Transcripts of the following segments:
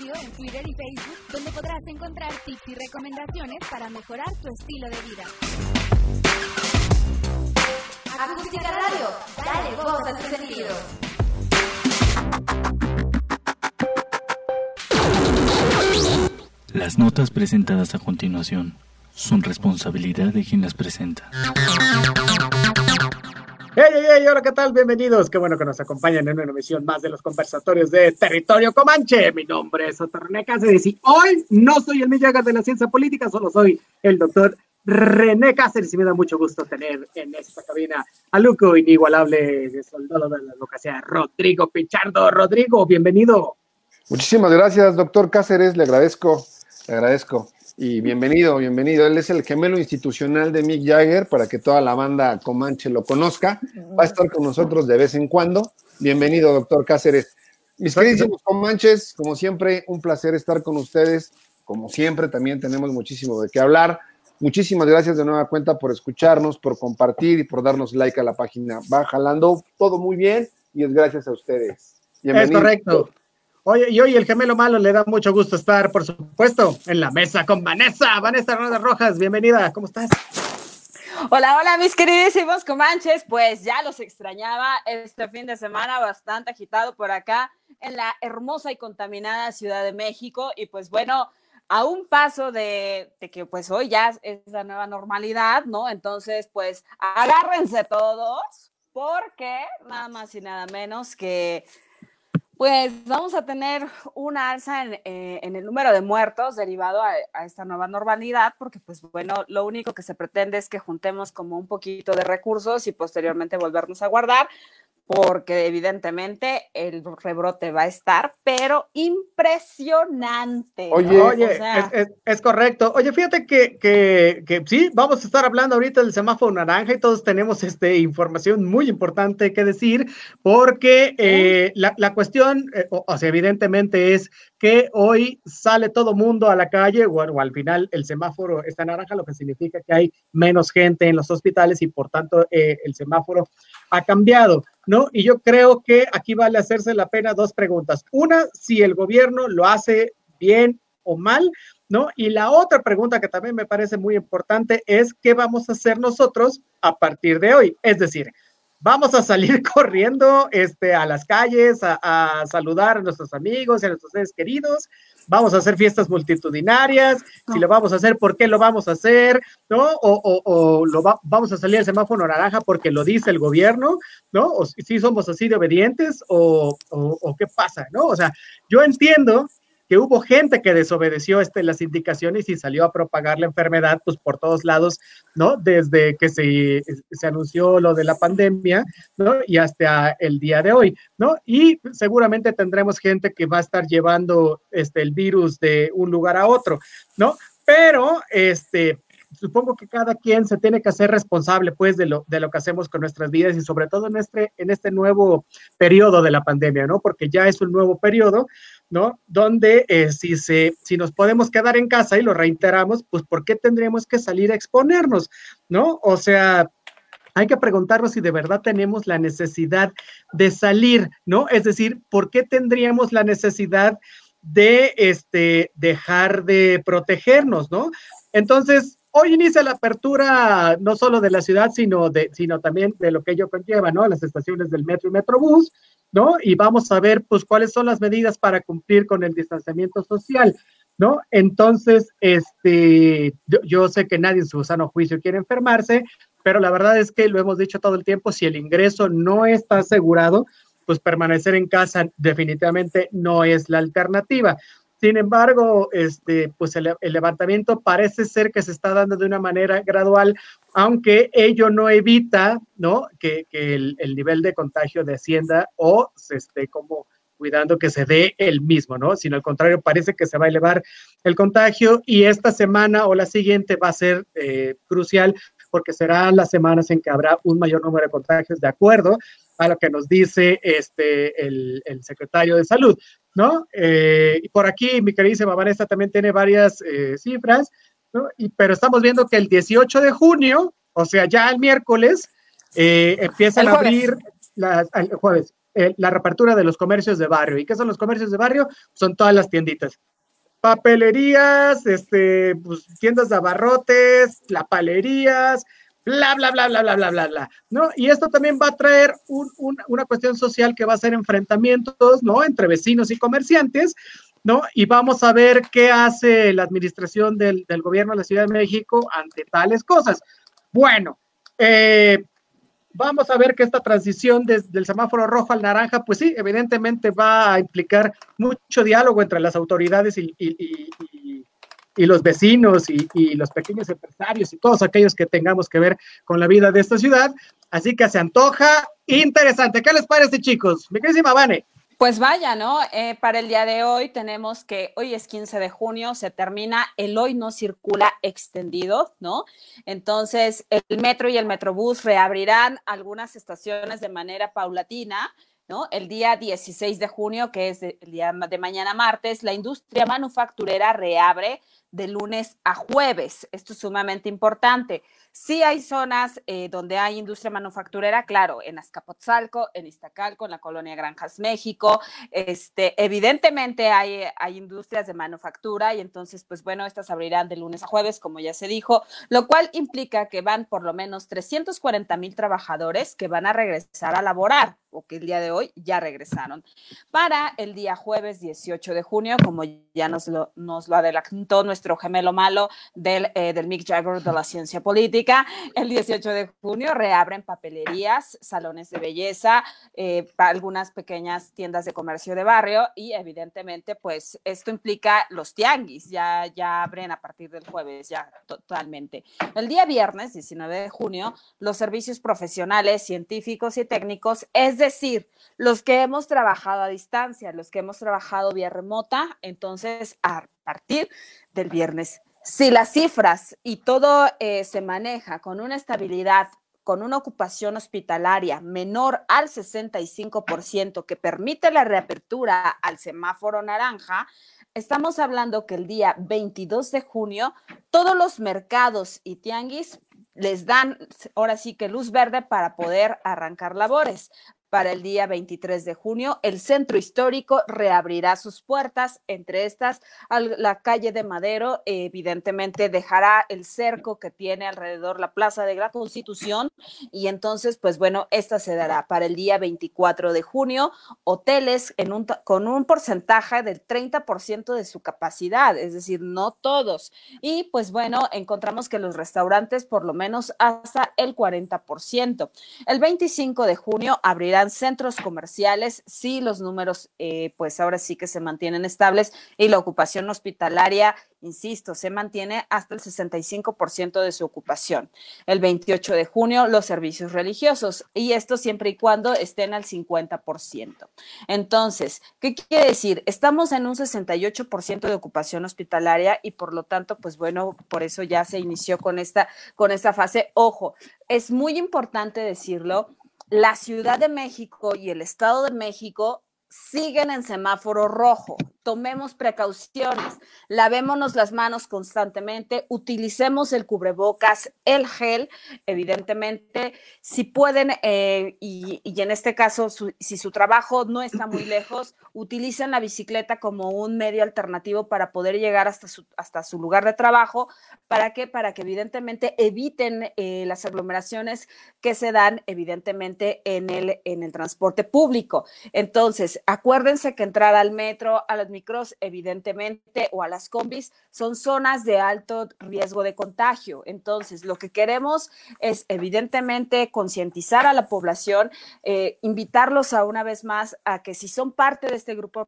En Twitter y Facebook, donde podrás encontrar tips y recomendaciones para mejorar tu estilo de vida. Acústica Radio, dale voz a tu sentido. Las notas presentadas a continuación son responsabilidad de quien las presenta. Hey, hey, hey, hola, ¿qué tal? Bienvenidos. Qué bueno que nos acompañan en una emisión más de los conversatorios de Territorio Comanche. Mi nombre es Otto René Cáceres y hoy no soy el Millagas de la ciencia política, solo soy el doctor René Cáceres y me da mucho gusto tener en esta cabina a Luco inigualable de soldado de la locación, Rodrigo Pichardo. Rodrigo, bienvenido. Muchísimas gracias, doctor Cáceres, le agradezco, le agradezco. Y bienvenido, bienvenido. Él es el gemelo institucional de Mick Jagger para que toda la banda Comanche lo conozca. Va a estar con nosotros de vez en cuando. Bienvenido, doctor Cáceres. Mis queridos Comanches, como siempre, un placer estar con ustedes. Como siempre, también tenemos muchísimo de qué hablar. Muchísimas gracias de nueva cuenta por escucharnos, por compartir y por darnos like a la página. Va jalando todo muy bien y es gracias a ustedes. Es correcto. Oye, y hoy el gemelo malo le da mucho gusto estar, por supuesto, en la mesa con Vanessa. Vanessa Rodas Rojas, bienvenida, ¿cómo estás? Hola, hola, mis queridísimos comanches. Pues ya los extrañaba este fin de semana, bastante agitado por acá en la hermosa y contaminada Ciudad de México. Y pues bueno, a un paso de, de, que pues hoy ya es la nueva normalidad, ¿no? Entonces, pues agárrense todos, porque nada más y nada menos que pues vamos a tener una alza en, eh, en el número de muertos derivado a, a, esta nueva normalidad, porque pues bueno, lo único que se pretende es que juntemos como un poquito de recursos y posteriormente volvernos a guardar, porque evidentemente el rebrote va a estar, pero impresionante. Oye, ¿no? oye o sea, es, es, es, correcto. Oye, fíjate que, que, que, sí, vamos a estar hablando ahorita del semáforo naranja y todos tenemos este, información muy importante que decir, porque eh, la, la, cuestión, eh, o, o, sea, evidentemente es que hoy sale todo mundo a la calle, o, al final el semáforo está naranja, lo que significa que hay menos gente en los hospitales y por tanto eh, el semáforo ha cambiado. ¿no? Y yo creo que aquí vale hacerse la pena dos preguntas. Una, si el gobierno lo hace bien o mal, ¿no? Y la otra pregunta que también me parece muy importante es qué vamos a hacer nosotros a partir de hoy. Es decir, vamos a salir corriendo este, a las calles a, a saludar a nuestros amigos y a nuestros seres queridos, vamos a hacer fiestas multitudinarias, no. si lo vamos a hacer, ¿por qué lo vamos a hacer? ¿No? O, o, o lo va, vamos a salir al semáforo naranja porque lo dice el gobierno, ¿no? O si somos así de obedientes o, o qué pasa, ¿no? O sea, yo entiendo que hubo gente que desobedeció este, las indicaciones y salió a propagar la enfermedad pues por todos lados, ¿no? Desde que se, se anunció lo de la pandemia, ¿no? Y hasta el día de hoy, ¿no? Y seguramente tendremos gente que va a estar llevando este, el virus de un lugar a otro, ¿no? Pero, este, supongo que cada quien se tiene que hacer responsable pues de lo, de lo que hacemos con nuestras vidas y sobre todo en este, en este nuevo periodo de la pandemia, ¿no? Porque ya es un nuevo periodo, ¿no? Donde eh, si, se, si nos podemos quedar en casa y lo reiteramos, pues ¿por qué tendríamos que salir a exponernos, ¿no? O sea, hay que preguntarnos si de verdad tenemos la necesidad de salir, ¿no? Es decir, ¿por qué tendríamos la necesidad de este, dejar de protegernos, ¿no? Entonces, hoy inicia la apertura no solo de la ciudad, sino, de, sino también de lo que ello conlleva, ¿no? Las estaciones del metro y metrobús, ¿no? Y vamos a ver, pues, cuáles son las medidas para cumplir con el distanciamiento social, ¿no? Entonces, este, yo, yo sé que nadie en su sano juicio quiere enfermarse, pero la verdad es que lo hemos dicho todo el tiempo, si el ingreso no está asegurado, pues permanecer en casa definitivamente no es la alternativa. Sin embargo, este, pues el, levantamiento parece ser que se está dando de una manera gradual, aunque ello no evita, ¿no? Que, que el, el, nivel de contagio descienda o se esté como cuidando que se dé el mismo, ¿no? Sino al contrario, parece que se va a elevar el contagio y esta semana o la siguiente va a ser eh, crucial porque serán las semanas en que habrá un mayor número de contagios de acuerdo a lo que nos dice este, el, el secretario de salud. ¿no? Eh, y por aquí mi queridísima Vanessa también tiene varias eh, cifras, ¿no? Y, pero estamos viendo que el 18 de junio, o sea, ya el miércoles, eh, empiezan el a abrir, las, el jueves, la reapertura de los comercios de barrio. ¿Y qué son los comercios de barrio? Son todas las tienditas. Papelerías, este, pues, tiendas de abarrotes, lapalerías, bla, bla, bla, bla, bla, bla, bla, bla, ¿no? Y esto también va a traer una cuestión social que va a ser enfrentamientos, ¿no? Entre vecinos y comerciantes, ¿no? Y vamos a ver qué hace la administración del, gobierno de la Ciudad de México ante tales cosas. Bueno, eh, vamos a ver que esta transición desde el semáforo rojo al naranja, pues sí, evidentemente va a implicar mucho diálogo entre las autoridades y, los vecinos y, los pequeños empresarios y todos aquellos que tengamos que ver con la vida de esta ciudad. Así que se antoja interesante. ¿Qué les parece, chicos? Mi queridísima Vane. Pues vaya, ¿no? Eh, para el día de hoy tenemos que hoy es 15 de junio, se termina el hoy no circula extendido, ¿no? Entonces, el metro y el metrobús reabrirán algunas estaciones de manera paulatina. ¿No? El día 16 de junio, que es el día de mañana martes, la industria manufacturera reabre de lunes a jueves. Esto es sumamente importante. Sí hay zonas eh, donde hay industria manufacturera, claro, en Azcapotzalco, en Iztacalco, en la colonia Granjas México. Este, evidentemente hay, hay industrias de manufactura y entonces, pues bueno, estas abrirán de lunes a jueves, como ya se dijo, lo cual implica que van por lo menos 340 mil trabajadores que van a regresar a laborar o que el día de hoy ya regresaron. Para el día jueves 18 de junio, como ya nos lo, nos lo adelantó nuestro gemelo malo del, eh, del Mick Jagger de la ciencia política, el 18 de junio reabren papelerías, salones de belleza, eh, algunas pequeñas tiendas de comercio de barrio y evidentemente pues esto implica los tianguis, ya, ya abren a partir del jueves, ya totalmente. El día viernes 19 de junio, los servicios profesionales, científicos y técnicos es decir, los que hemos trabajado a distancia, los que hemos trabajado vía remota, entonces partir del viernes. Si las cifras y todo eh, se maneja con una estabilidad con una ocupación hospitalaria menor al 65% que permite la reapertura al semáforo naranja, estamos hablando que el día 22 de junio todos los mercados y tianguis les dan ahora sí que luz verde para poder arrancar labores para el día 23 de junio. El centro histórico reabrirá sus puertas, entre estas la calle de Madero, evidentemente dejará el cerco que tiene alrededor la Plaza de la Constitución y entonces, pues bueno, esta se dará para el día 24 de junio, hoteles con un porcentaje del 30% de su capacidad, es decir, no todos. Y pues bueno, encontramos que los restaurantes por lo menos hasta el 40%. El 25 de junio abrirá centros comerciales, sí los números eh, pues ahora sí que se mantienen estables y la ocupación hospitalaria, insisto, se mantiene hasta el 65% de su ocupación. El 28 de junio los servicios religiosos y esto siempre y cuando estén al 50%. Entonces, ¿qué quiere decir? Estamos en un 68% de ocupación hospitalaria y por lo tanto, pues bueno, por eso ya se inició con esta, con esta fase. Ojo, es muy importante decirlo la Ciudad de México y el Estado de México siguen en semáforo rojo tomemos precauciones, lavémonos las manos constantemente, utilicemos el cubrebocas, el gel, evidentemente, si pueden, eh, y, en este caso, si su trabajo no está muy lejos, utilicen la bicicleta como un medio alternativo para poder llegar hasta su, hasta su lugar de trabajo. ¿Para qué? Para que evidentemente eviten eh, las aglomeraciones que se dan evidentemente en el, en el transporte público. Entonces, acuérdense que entrar al metro, a las evidentemente, o a las combis, son zonas de alto riesgo de contagio. Entonces, lo que queremos es, evidentemente, concientizar a la población, eh, invitarlos a una vez más a que si son parte de este grupo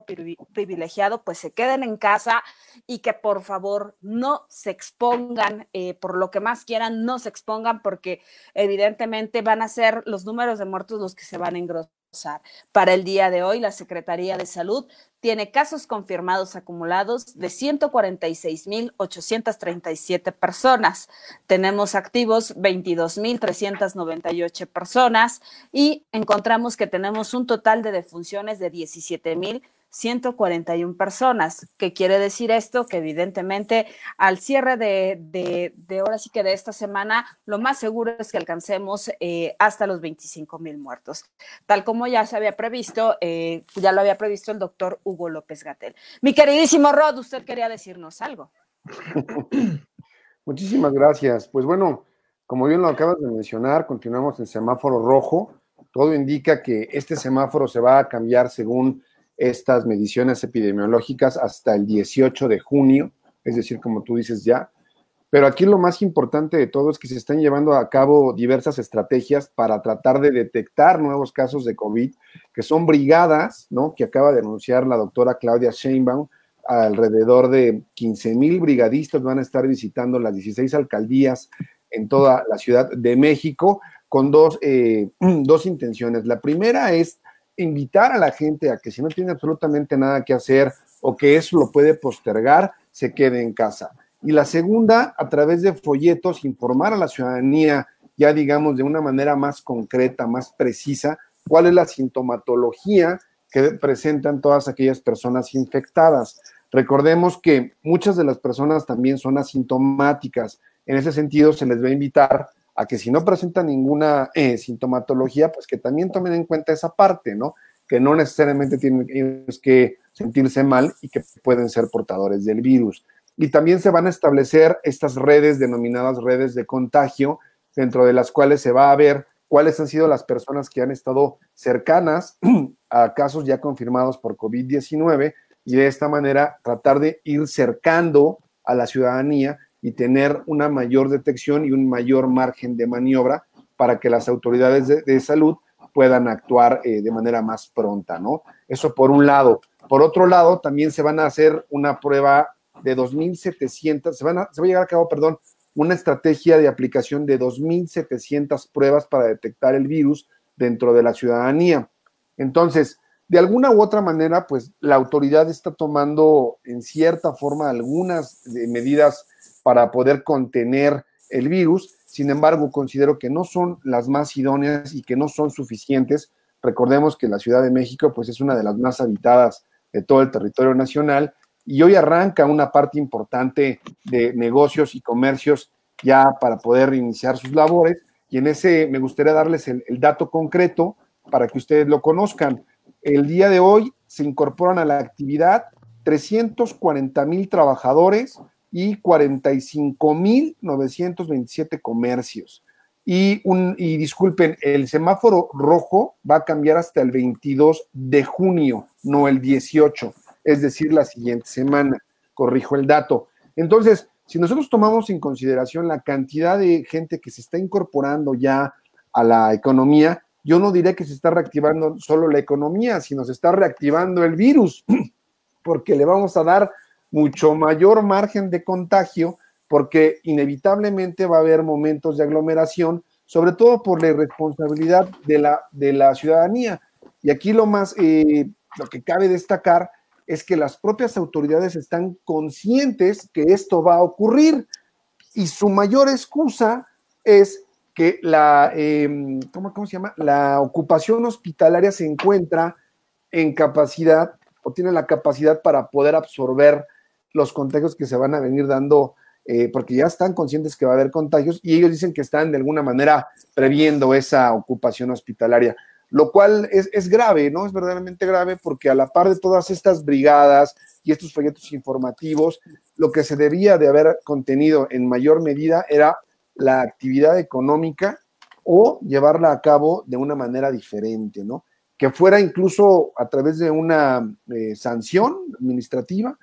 privilegiado, pues se queden en casa y que por favor no se expongan, eh, por lo que más quieran, no se expongan porque evidentemente van a ser los números de muertos los que se van a engrosar. Para el día de hoy, la Secretaría de Salud tiene casos confirmados acumulados de 146.837 personas. Tenemos activos 22.398 personas y encontramos que tenemos un total de defunciones de 17.000 141 personas. ¿Qué quiere decir esto? Que evidentemente al cierre de, de, ahora sí que de esta semana, lo más seguro es que alcancemos eh, hasta los 25 mil muertos, tal como ya se había previsto, eh, ya lo había previsto el doctor Hugo López Gatel. Mi queridísimo Rod, usted quería decirnos algo. Muchísimas gracias. Pues bueno, como bien lo acabas de mencionar, continuamos en semáforo rojo. Todo indica que este semáforo se va a cambiar según estas mediciones epidemiológicas hasta el 18 de junio, es decir, como tú dices ya. Pero aquí lo más importante de todo es que se están llevando a cabo diversas estrategias para tratar de detectar nuevos casos de COVID, que son brigadas, ¿no? Que acaba de anunciar la doctora Claudia Sheinbaum, alrededor de 15 mil brigadistas van a estar visitando las 16 alcaldías en toda la Ciudad de México con dos, eh, dos intenciones. La primera es invitar a la gente a que si no tiene absolutamente nada que hacer o que eso lo puede postergar, se quede en casa. Y la segunda, a través de folletos, informar a la ciudadanía, ya digamos de una manera más concreta, más precisa, cuál es la sintomatología que presentan todas aquellas personas infectadas. Recordemos que muchas de las personas también son asintomáticas. En ese sentido, se les va a invitar a que si no presentan ninguna eh, sintomatología, pues que también tomen en cuenta esa parte, ¿no? Que no necesariamente tienen que sentirse mal y que pueden ser portadores del virus. Y también se van a establecer estas redes denominadas redes de contagio, dentro de las cuales se va a ver cuáles han sido las personas que han estado cercanas a casos ya confirmados por COVID-19 y de esta manera tratar de ir cercando a la ciudadanía y tener una mayor detección y un mayor margen de maniobra para que las autoridades de, salud puedan actuar eh, de manera más pronta, ¿no? Eso por un lado. Por otro lado, también se van a hacer una prueba de 2.700, se, van se va a llegar a cabo, perdón, una estrategia de aplicación de 2.700 pruebas para detectar el virus dentro de la ciudadanía. Entonces, de alguna u otra manera, pues la autoridad está tomando en cierta forma algunas eh, medidas para poder contener el virus. Sin embargo, considero que no son las más idóneas y que no son suficientes. Recordemos que la Ciudad de México pues es una de las más habitadas de todo el territorio nacional y hoy arranca una parte importante de negocios y comercios ya para poder iniciar sus labores y en ese me gustaría darles el, el dato concreto para que ustedes lo conozcan. El día de hoy se incorporan a la actividad 340 mil trabajadores y 45.927 comercios. Y, un, y disculpen, el semáforo rojo va a cambiar hasta el 22 de junio, no el 18, es decir, la siguiente semana. Corrijo el dato. Entonces, si nosotros tomamos en consideración la cantidad de gente que se está incorporando ya a la economía, yo no diré que se está reactivando solo la economía, sino se está reactivando el virus, porque le vamos a dar mucho mayor margen de contagio porque inevitablemente va a haber momentos de aglomeración, sobre todo por la irresponsabilidad de la, de la ciudadanía. Y aquí lo más, eh, lo que cabe destacar es que las propias autoridades están conscientes que esto va a ocurrir y su mayor excusa es que la, em, ¿cómo, ¿cómo se llama? La ocupación hospitalaria se encuentra en capacidad o tiene la capacidad para poder absorber los contagios que se van a venir dando, eh, porque ya están conscientes que va a haber contagios y ellos dicen que están de alguna manera previendo esa ocupación hospitalaria, lo cual es, es grave, ¿no? Es verdaderamente grave porque a la par de todas estas brigadas y estos folletos informativos, lo que se debía de haber contenido en mayor medida era la actividad económica o llevarla a cabo de una manera diferente, ¿no? Que fuera incluso a través de una eh, sanción administrativa,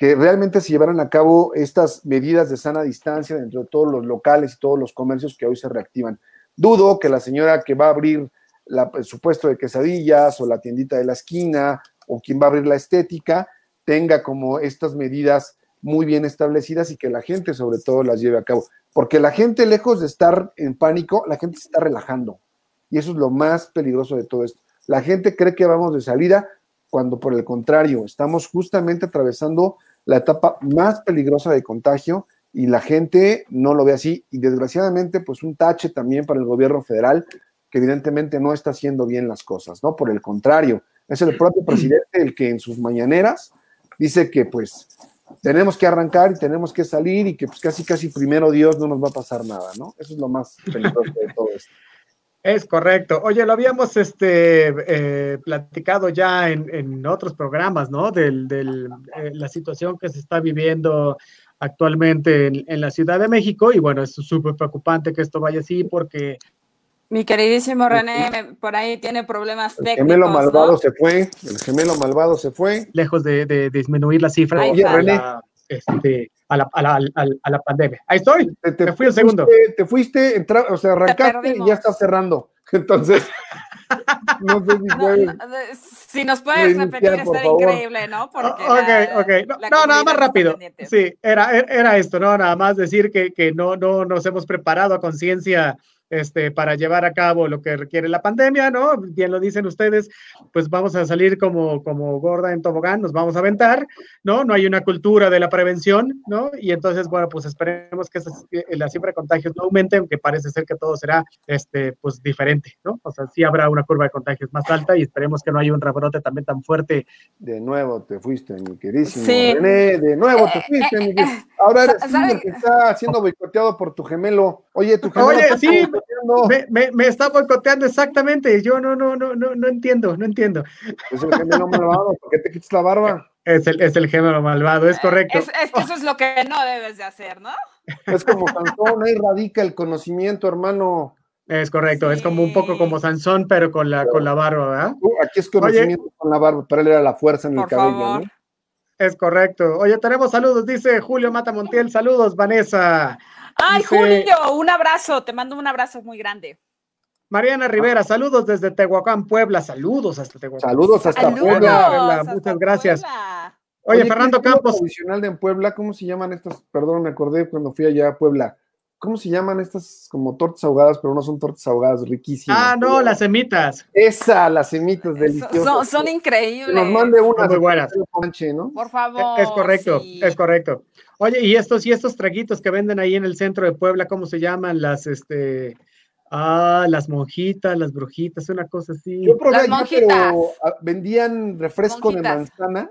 que realmente se llevaran a cabo estas medidas de sana distancia dentro de todos los locales y todos los comercios que hoy se reactivan. Dudo que la señora que va a abrir la, el supuesto de quesadillas o la tiendita de la esquina o quien va a abrir la estética tenga como estas medidas muy bien establecidas y que la gente sobre todo las lleve a cabo. Porque la gente, lejos de estar en pánico, la gente se está relajando. Y eso es lo más peligroso de todo esto. La gente cree que vamos de salida cuando por el contrario, estamos justamente atravesando la etapa más peligrosa de contagio y la gente no lo ve así. Y desgraciadamente, pues un tache también para el gobierno federal, que evidentemente no está haciendo bien las cosas, ¿no? Por el contrario, Es el propio presidente el que en sus mañaneras dice que pues tenemos que arrancar y tenemos que salir y que pues casi casi primero Dios no nos va a pasar nada, ¿no? Eso es lo más peligroso de todo esto. Es correcto. Oye, lo habíamos este, eh, platicado ya en, en, otros programas, ¿no? De del, eh, la situación que se está viviendo actualmente en, en, la Ciudad de México y bueno, es súper preocupante que esto vaya así porque... Mi queridísimo René, por ahí tiene problemas el técnicos. gemelo malvado ¿no? se fue, el gemelo malvado se fue. Lejos de, de disminuir la cifra Oye. René, la, este, a, la, a, la, a, la, a la pandemia. Ahí estoy. te, te Me fui un segundo. Fuiste, te fuiste, entra- o sea, arrancaste y ya estás cerrando. Entonces, no sé si No, si nos puedes repetir, favor. increíble, ¿no? O- Porque ok, ok. No, no, nada más está rápido. Sí, era, era esto, ¿no? Nada más decir que, que no, no nos hemos preparado a conciencia este, para llevar a cabo lo que requiere la pandemia, ¿no? Bien lo dicen ustedes, pues vamos a salir como, como gorda en tobogán, nos vamos a aventar, ¿no? No hay una cultura de la prevención, ¿no? Y entonces, bueno, pues esperemos que esa- que la cifra de contagios no aumente, aunque parece ser que todo será, este, pues diferente, ¿no? O sea, sí habrá una curva de contagios más alta y esperemos que no haya un rebrote también tan fuerte De nuevo te fuiste, mi queridísimo Sí. René, de nuevo te fuiste, mi querido- Ahora eres el que está siendo boicoteado por tu gemelo. Oye, tu gemelo Oye, sí, boicoteando. Me, me, me está boicoteando exactamente. Yo no, no, no, no, no entiendo, no entiendo. Es el gemelo malvado, ¿por qué te quitas la barba? Es el, es el género malvado, es correcto. Es, es que eso es lo que no debes de hacer, ¿no? Es como Sansón, ahí radica el conocimiento, hermano. Es correcto, es como un poco como Sansón, pero con la, con la barba, ¿verdad? Tú, aquí es conocimiento con la barba, para él era la fuerza en el cabello, favor. ¿no? Es correcto. Oye, tenemos saludos, dice Julio Mata Montiel. Saludos, Vanessa. Ay, Dice- Julio, un abrazo, te mando un abrazo muy grande. Mariana Rivera, saludos desde Tehuacán, Puebla. Saludos hasta Tehuacán. Saludos hasta Saludos, Puebla. Puebla, hasta muchas gracias. Puebla. Oye, ¿qué Fernando Campos. tradicional de en Puebla, ¿cómo se llaman estas? Perdón, me acordé cuando fui allá a Puebla. ¿Cómo se llaman estas como tortas ahogadas, pero no son tortas ahogadas riquísimas? Ah, no, las semitas. Esa, las semitas deliciosas. son- son increíbles. nos mande una. Muy buenas. Panche, ¿no? Por favor. Es correcto, sí. es correcto. Oye, y estos y estos traguitos que venden ahí en el centro de Puebla, ¿cómo se llaman? Las, este, ah, las monjitas, las brujitas, una cosa así. Yo probé Las monjitas. pero ah, vendían refresco de manzana,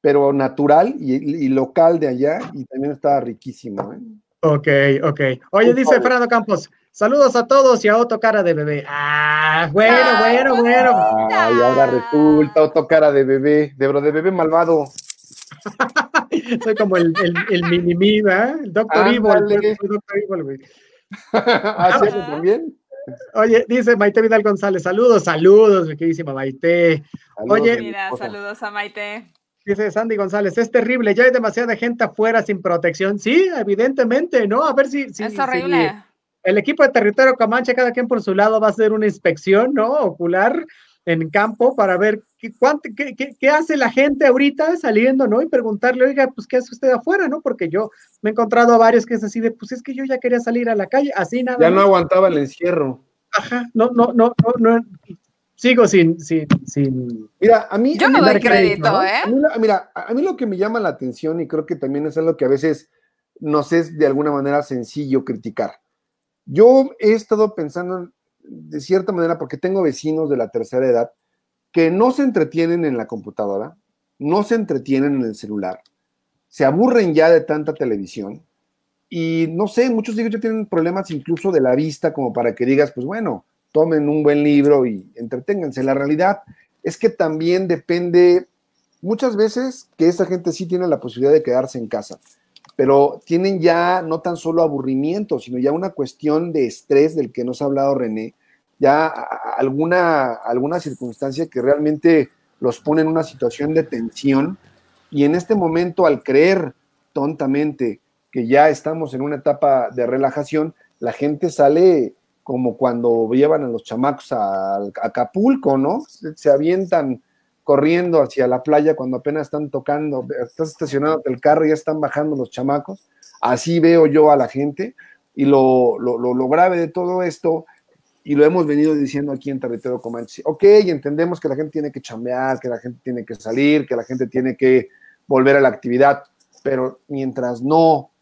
pero natural y, y local de allá, y también estaba riquísimo. ¿eh? Ok, ok. Oye, dice. Fernando Campos, saludos a todos y a Otto Cara de Bebé. Ah, bueno, bueno, bueno. Ay, ahora resulta otro cara de bebé, de bro, de bebé malvado. Soy como el, el, el mini ¿verdad? El Doctor Evil. Soy Dr. Evil, güey. ¿Ah, también? Oye, dice Maite Vidal González, saludos, saludos, mi queridísima Maite. Saludos, Oye, Mira, saludos a Maite. Dice Sandy González, es terrible, ya hay demasiada gente afuera sin protección. Sí, evidentemente, ¿no? A ver si, si- es si horrible. el equipo de territorio Comanche, cada quien por su lado, va a hacer una inspección, ¿no? Ocular en campo para ver qué, cuánto- qué, qué- qué hace la gente ahorita saliendo, ¿no? Y preguntarle, oiga, pues, ¿qué hace usted afuera, no? Porque yo me he encontrado a varios que es así de, pues, es que yo ya quería salir a la calle, así nada Ya no aguantaba el encierro. Ajá, no, no, no, no, no. Sigo sin, sin, sin. Mira, a mí. Yo a no doy crédito, ¿no? ¿eh? A mí la- mira, a mí lo que me llama la atención y creo que también es algo que a veces nos es de alguna manera sencillo criticar. Yo he estado pensando de cierta manera, porque tengo vecinos de la tercera edad que no se entretienen en la computadora, no se entretienen en el celular, se aburren ya de tanta televisión y no sé, muchos de ellos ya tienen problemas incluso de la vista como para que digas, pues bueno, tomen un buen libro y entreténganse. La realidad es que también depende muchas veces que esa gente sí tiene la posibilidad de quedarse en casa, pero tienen ya no tan solo aburrimiento, sino ya una cuestión de estrés del que nos ha hablado René, ya alguna, alguna circunstancia que realmente los pone en una situación de tensión y en este momento al creer tontamente que ya estamos en una etapa de relajación, la gente sale como cuando llevan a los chamacos a, Acapulco, ¿no? Se, se avientan corriendo hacia la playa cuando apenas están tocando, estás estacionado el carro y ya están bajando los chamacos. Así veo yo a la gente y lo, lo, lo, lo grave de todo esto, y lo hemos venido diciendo aquí en Territorio Comanche, ok, entendemos que la gente tiene que chambear, que la gente tiene que salir, que la gente tiene que volver a la actividad, pero mientras no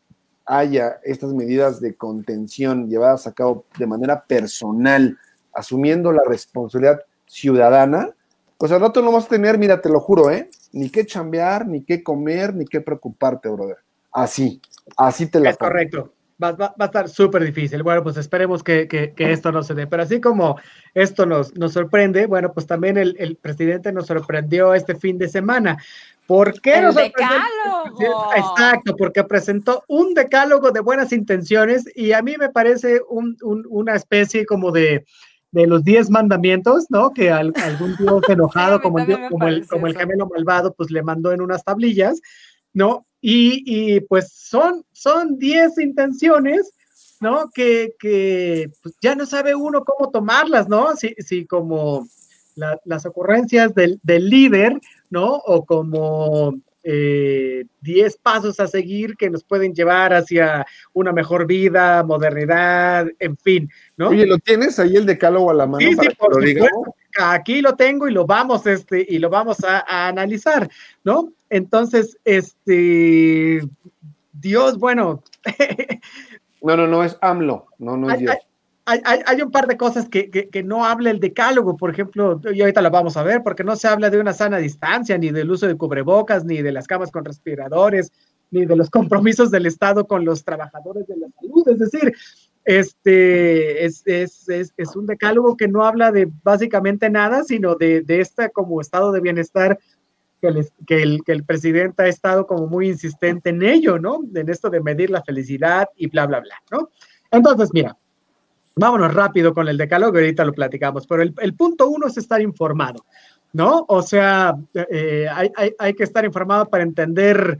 haya estas medidas de contención llevadas a cabo de manera personal, asumiendo la responsabilidad ciudadana, pues al rato no vas a tener, mira, te lo juro, ¿eh? Ni qué chambear, ni qué comer, ni qué preocuparte, brother. Así, así te la Es correcto. Va, va, va, a estar súper difícil. Bueno, pues esperemos que, que, que, esto no se dé. Pero así como esto nos, nos sorprende, bueno, pues también el, el presidente nos sorprendió este fin de semana. ¿Por qué el decálogo? Exacto, porque presentó un decálogo de buenas intenciones y a mí me parece un, un, una especie como de, de los diez mandamientos, ¿no? Que al, algún dios enojado, como, el, como, el, como el gemelo malvado, pues le mandó en unas tablillas, ¿no? Y, y pues son, son diez intenciones, ¿no? Que, que pues ya no sabe uno cómo tomarlas, ¿no? Si, si como la, las ocurrencias del, del, líder, ¿no? O como 10 eh, pasos a seguir que nos pueden llevar hacia una mejor vida, modernidad, en fin, ¿no? Oye, ¿lo tienes ahí el decálogo a la mano? Sí, para sí, por lo supuesto. Aquí lo tengo y lo vamos, este, y lo vamos a, a analizar, ¿no? Entonces, este, Dios, bueno. no, no, no es AMLO, no, no es Dios. Hay, hay, hay, un par de cosas que, que, que, no habla el decálogo, por ejemplo, y ahorita la vamos a ver, porque no se habla de una sana distancia, ni del uso de cubrebocas, ni de las camas con respiradores, ni de los compromisos del Estado con los trabajadores de la salud. Es decir, este es, es, es, es un decálogo que no habla de básicamente nada, sino de, de este como estado de bienestar que el, que, el, que el presidente ha estado como muy insistente en ello, ¿no? En esto de medir la felicidad y bla, bla, bla, ¿no? Entonces, mira, vámonos rápido con el decálogo, ahorita lo platicamos, pero el, punto uno es estar informado, ¿no? O sea, eh, hay, hay, hay, que estar informado para entender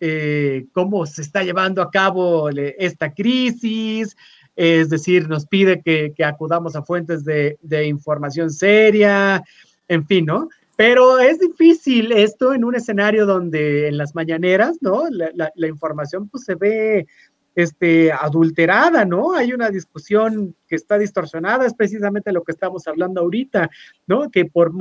eh, cómo se está llevando a cabo esta crisis, es decir, nos pide que, que acudamos a fuentes de, de, información seria, en fin, ¿no? Pero es difícil esto en un escenario donde en las mañaneras, ¿no? La, la, la información pues se ve este, adulterada, ¿no? Hay una discusión que está distorsionada, es precisamente lo que estamos hablando ahorita, ¿no? Que por,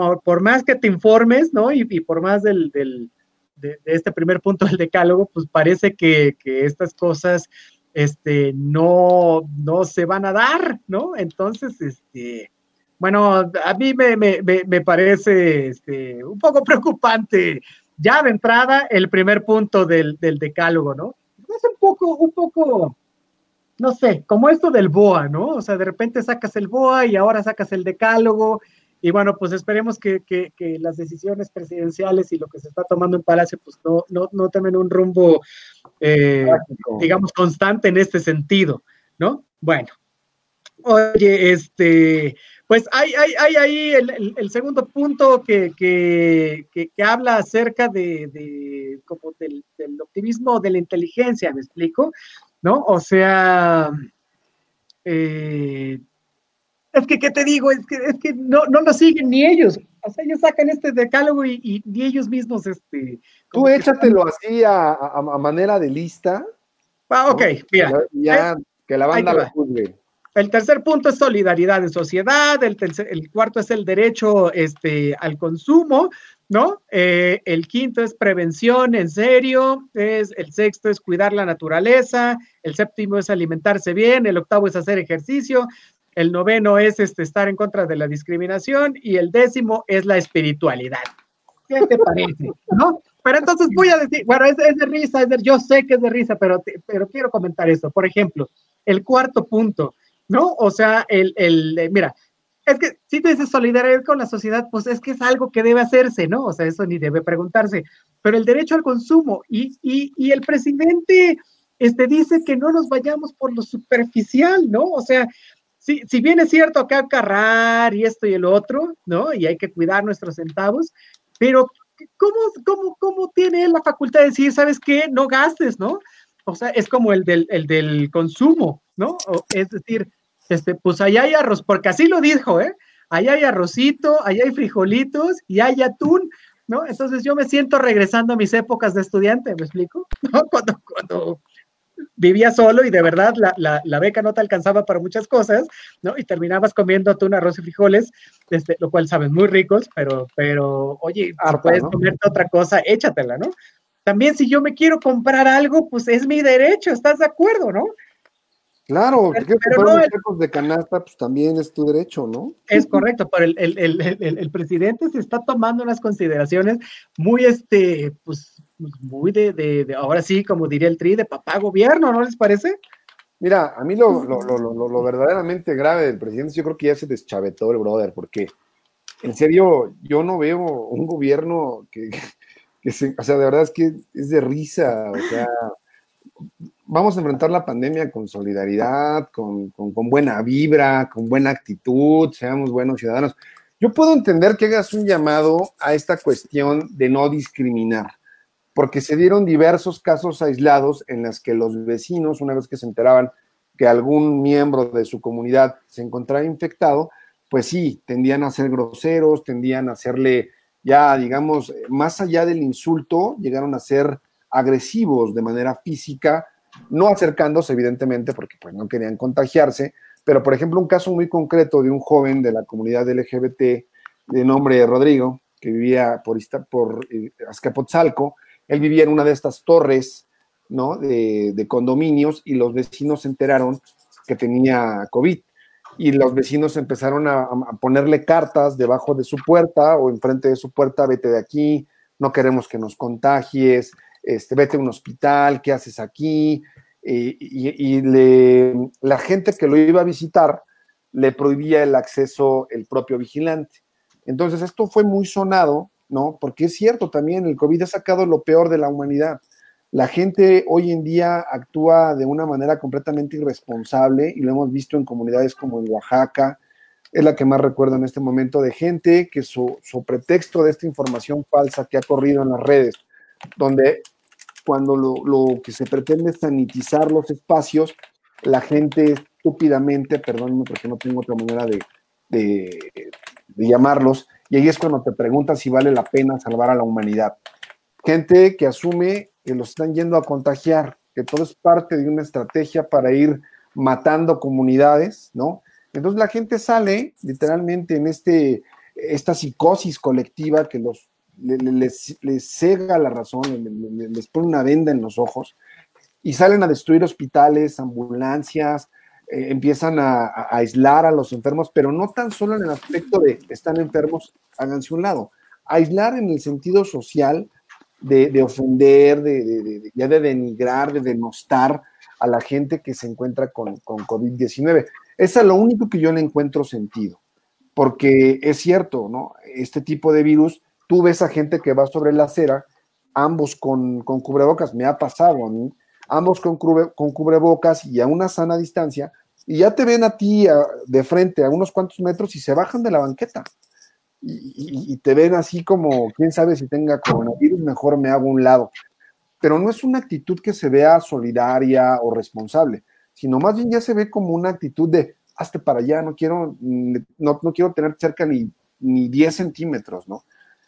más que te informes, ¿no? Y, por más del, del de, de, este primer punto del decálogo, pues parece que, que estas cosas este, no, no se van a dar, ¿no? Entonces, este, bueno, a mí me, me, me parece este, un poco preocupante ya de entrada el primer punto del, del decálogo, ¿no? Es un poco, un poco, no sé, como esto del BOA, ¿no? O sea, de repente sacas el BOA y ahora sacas el decálogo. Y bueno, pues esperemos que, que, que las decisiones presidenciales y lo que se está tomando en Palacio, pues no, no, no tomen un rumbo, eh, digamos, constante en este sentido, ¿no? Bueno, oye, este, pues hay, hay, hay ahí el, el, segundo punto que, que, que, que habla acerca de, de como del, del, optimismo de la inteligencia, ¿me explico? ¿No? O sea, eh, es que, ¿qué te digo? Es que, es que no, no lo siguen ni ellos. O sea, ellos sacan este decálogo y, y ni ellos mismos, este... Tú échatelo así a, a, a, manera de lista. Ah, ok, mira. Ya, que la banda lo juzgue. El tercer punto es solidaridad en sociedad, el, tercer, cuarto es el derecho este, al consumo, ¿no? Eh, el quinto es prevención en serio, es, el sexto es cuidar la naturaleza, el séptimo es alimentarse bien, el octavo es hacer ejercicio, el noveno es este, estar en contra de la discriminación y el décimo es la espiritualidad. ¿Qué te parece? ¿No? Pero entonces voy a decir, bueno, es, es de risa, es de, yo sé que es de risa, pero, pero quiero comentar esto. Por ejemplo, el cuarto punto, ¿no? O sea, el, el, mira, es que si tú dices solidaridad con la sociedad, pues es que es algo que debe hacerse, ¿no? O sea, eso ni debe preguntarse. Pero el derecho al consumo y, y, y el presidente este, dice que no nos vayamos por lo superficial, ¿no? O sea, si, si bien es cierto acá carrar y esto y el otro, ¿no? Y hay que cuidar nuestros centavos, pero ¿cómo, cómo, cómo tiene la facultad de decir, sabes qué, no gastes, ¿no? O sea, es como el del, el del consumo, ¿no? O, es decir, este, pues allá hay arroz, porque así lo dijo, ¿eh? Allá hay arrocito, allá hay frijolitos y hay atún, ¿no? Entonces yo me siento regresando a mis épocas de estudiante, ¿me explico? ¿No? Cuando, cuando vivía solo y de verdad la, la, la, beca no te alcanzaba para muchas cosas, ¿no? Y terminabas comiendo atún, arroz y frijoles, este, lo cual saben muy ricos, pero, pero oye, Arpa, si puedes ¿no? comerte otra cosa, échatela, ¿no? También si yo me quiero comprar algo, pues es mi derecho, ¿estás de acuerdo, no? Claro, Pero- no el- tacos de canasta, pues también es tu derecho, ¿no? Es correcto, pero el, el- el- presidente se está tomando unas consideraciones muy, este, pues, muy de, de- de- ahora sí, como diría el tri, de papá gobierno, ¿no les parece? Mira, a mí lo, lo, lo, lo, lo verdaderamente grave del presidente, yo creo que ya se deschavetó el brother, porque en serio, yo no veo un gobierno que, que se, o sea, de verdad es que es de risa, o sea, vamos a enfrentar la pandemia con solidaridad, con, con, con buena vibra, con buena actitud, seamos buenos ciudadanos. Yo puedo entender que hagas un llamado a esta cuestión de no discriminar, porque se dieron diversos casos aislados en las que los vecinos, una vez que se enteraban que algún miembro de su comunidad se encontraba infectado, pues sí, tendían a ser groseros, tendían a hacerle ya, digamos, más allá del insulto, llegaron a ser agresivos de manera física, no acercándose evidentemente porque pues no querían contagiarse, pero por ejemplo un caso muy concreto de un joven de la comunidad LGBT de nombre Rodrigo, que vivía por, por eh, Azcapotzalco, él vivía en una de estas torres, ¿no? De, de condominios y los vecinos se enteraron que tenía COVID y los vecinos empezaron a, a ponerle cartas debajo de su puerta o enfrente de su puerta, vete de aquí, no queremos que nos contagies, este, vete a un hospital, ¿qué haces aquí? Y y le- la gente que lo iba a visitar le prohibía el acceso el propio vigilante. Entonces esto fue muy sonado, ¿no? Porque es cierto también, el COVID ha sacado lo peor de la humanidad. La gente hoy en día actúa de una manera completamente irresponsable y lo hemos visto en comunidades como en Oaxaca, es la que más recuerdo en este momento, de gente que su, su pretexto de esta información falsa que ha corrido en las redes, donde cuando lo, que se pretende es sanitizar los espacios, la gente estúpidamente, perdónenme porque no tengo otra manera de, de, de llamarlos, y ahí es cuando te preguntas si vale la pena salvar a la humanidad. Gente que asume que los están yendo a contagiar, que todo es parte de una estrategia para ir matando comunidades, ¿no? Entonces la gente sale literalmente en este, esta psicosis colectiva que los, le- le- les, les cega la razón, le- le- le- les pone una venda en los ojos y salen a destruir hospitales, ambulancias, eh, empiezan a, a aislar a los enfermos, pero no tan solo en el aspecto de están enfermos, háganse un lado, aislar en el sentido social de, de ofender, de, de- ya de denigrar, de denostar a la gente que se encuentra con, con COVID-19. Es a lo único que yo le encuentro sentido, porque es cierto, ¿no? Este tipo de virus, tú ves a gente que va sobre la acera, ambos con, con cubrebocas, me ha pasado a mí, ambos con, cubre- con cubrebocas y a una sana distancia, y ya te ven a ti de frente a unos cuantos metros y se bajan de la banqueta. Y, y- te ven así como, quién sabe si tenga coronavirus, mejor me hago un lado. Pero no es una actitud que se vea solidaria o responsable, sino más bien ya se ve como una actitud de, hazte para allá, no quiero, mm, no, no quiero tener cerca ni, ni 10 centímetros, ¿no?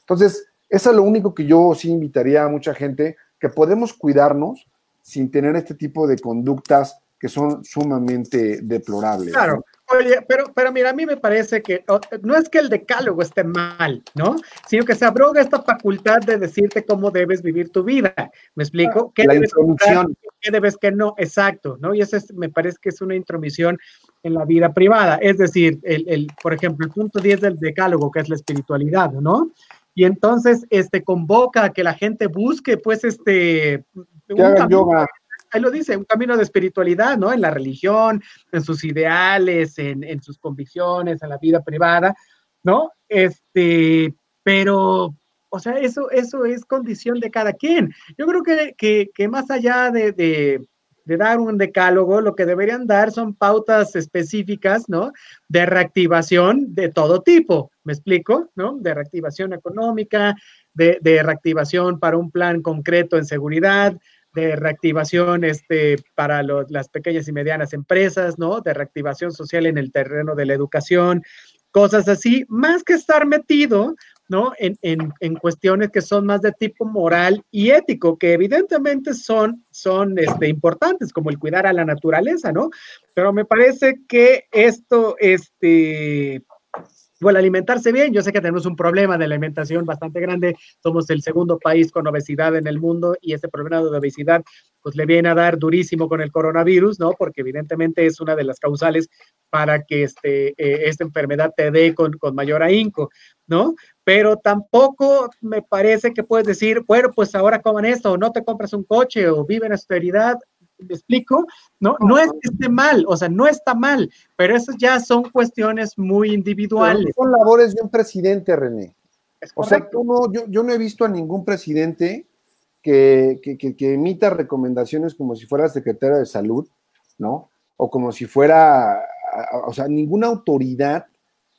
Entonces, eso es lo único que yo sí invitaría a mucha gente, que podemos cuidarnos sin tener este tipo de conductas que son sumamente deplorables. Claro. Oye, pero, pero mira, a mí me parece que no es que el decálogo esté mal, ¿no? Sino que se abroga esta facultad de decirte cómo debes vivir tu vida. ¿Me explico? ¿Qué La debes comprar? intromisión. ¿Qué debes que no? Exacto, ¿no? Y eso es- me parece que es una intromisión en la vida privada. Es decir, el, el, por ejemplo, el punto 10 del decálogo, que es la espiritualidad, ¿no? Y entonces, este, convoca a que la gente busque, pues, este... Un camino- yoga. ahí lo dice, un camino de espiritualidad, ¿no? En la religión, en sus ideales, en, en sus convicciones, en la vida privada, ¿no? Este, pero, o sea, eso, eso es condición de cada quien. Yo creo que, que, que más allá de, de, de dar un decálogo, lo que deberían dar son pautas específicas, ¿no? De reactivación de todo tipo, ¿me explico? ¿No? De reactivación económica, de, de reactivación para un plan concreto en seguridad, de reactivación este, para las pequeñas y medianas empresas, ¿no? De reactivación social en el terreno de la educación, cosas así, más que estar metido, ¿no? En, en- en cuestiones que son más de tipo moral y ético, que evidentemente son, son este, importantes, como el cuidar a la naturaleza, ¿no? Pero me parece que esto, este, Igual alimentarse bien, yo sé que tenemos un problema de alimentación bastante grande, somos el segundo país con obesidad en el mundo y este problema de obesidad pues le viene a dar durísimo con el coronavirus, ¿no? Porque evidentemente es una de las causales para que este, eh, esta enfermedad te dé con, con mayor ahínco, ¿no? Pero tampoco me parece que puedes decir, bueno, pues ahora coman esto, o no te compras un coche, o vive en austeridad, ¿me explico? No, no es que esté mal, o sea, no está mal, pero esas ya son cuestiones muy individuales. son labores de un presidente, René. O sea, no, yo, yo, no he visto a ningún presidente que, que, que, emita recomendaciones como si fuera secretario de salud, ¿no? O como si fuera, o sea, ninguna autoridad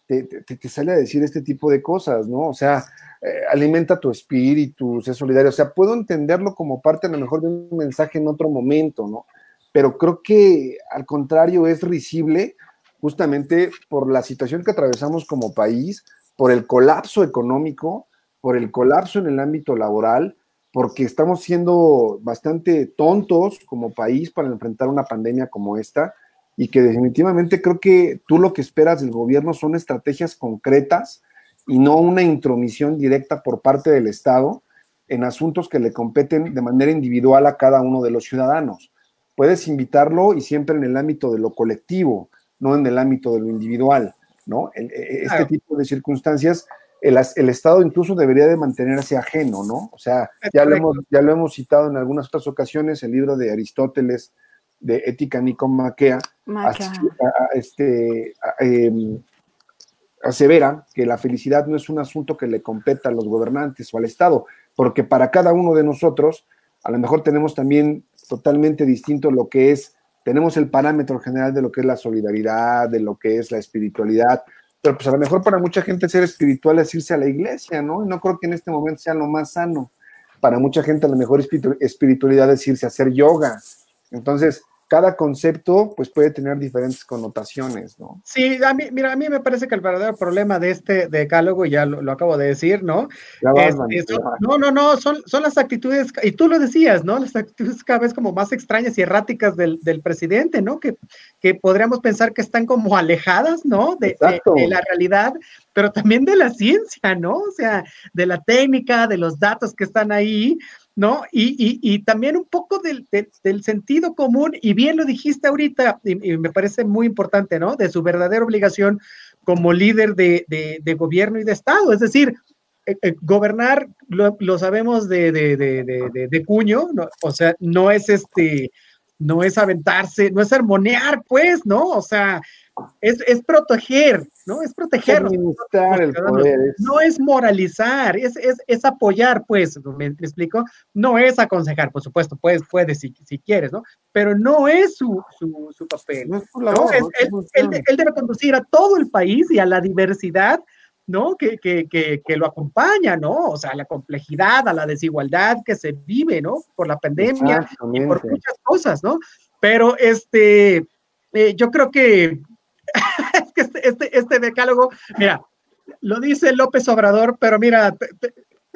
te, sale a decir este tipo de cosas, ¿no? O sea, eh, alimenta tu espíritu, sé solidario. O sea, puedo entenderlo como parte a lo mejor de un mensaje en otro momento, ¿no? Pero creo que al contrario es risible justamente por la situación que atravesamos como país, por el colapso económico, por el colapso en el ámbito laboral, porque estamos siendo bastante tontos como país para enfrentar una pandemia como esta y que definitivamente creo que tú lo que esperas del gobierno son estrategias concretas y no una intromisión directa por parte del Estado en asuntos que le competen de manera individual a cada uno de los ciudadanos. Puedes invitarlo y siempre en el ámbito de lo colectivo, no en el ámbito de lo individual, ¿no? E, e, este tipo de circunstancias, el, el, Estado incluso debería de mantenerse ajeno, ¿no? O sea, ya lo, hemos, ya lo hemos citado en algunas otras ocasiones, el libro de Aristóteles, de Ética Nicomaquea, este, eh, asevera que la felicidad no es un asunto que le competa a los gobernantes o al Estado, porque para cada uno de nosotros, a lo mejor tenemos también totalmente distinto lo que es, tenemos el parámetro general de lo que es la solidaridad, de lo que es la espiritualidad, pero pues a lo mejor para mucha gente ser espiritual es irse a la iglesia, ¿no? Y no creo que en este momento sea lo más sano. Para mucha gente a lo mejor espiritualidad es irse a hacer yoga. Entonces, cada concepto pues puede tener diferentes connotaciones, ¿no? Sí, a mí, mira, a mí me parece que el verdadero problema de este decálogo, ya lo, acabo de decir, ¿no? no, no, no, son, son las actitudes, y tú lo decías, ¿no? Las actitudes cada vez como más extrañas y erráticas del, del presidente, ¿no? Que, que podríamos pensar que están como alejadas, ¿no? De, de, la realidad, pero también de la ciencia, ¿no? O sea, de la técnica, de los datos que están ahí, ¿no? Y, también un poco del, sentido común, y bien lo dijiste ahorita, y, me parece muy importante, ¿no? De su verdadera obligación como líder de, gobierno y de Estado, es decir, eh, eh, gobernar, lo, sabemos de, cuño, o sea, no es este, no es aventarse, no es armonear, pues, ¿no? O sea, es, es proteger, ¿no? Es proteger. No es moralizar, es, es, es apoyar, pues, ¿me, explico? No es aconsejar, por supuesto, puedes, puedes si, si quieres, ¿no? Pero no es su, su, su papel. No es él, él, debe conducir a todo el país y a la diversidad ¿no? Que, que, que, que, lo acompaña, ¿no? O sea, la complejidad, a la desigualdad que se vive, ¿no? Por la pandemia y por muchas cosas, ¿no? Pero este, eh, yo creo que es que este, este, este, decálogo, mira, lo dice López Obrador, pero mira,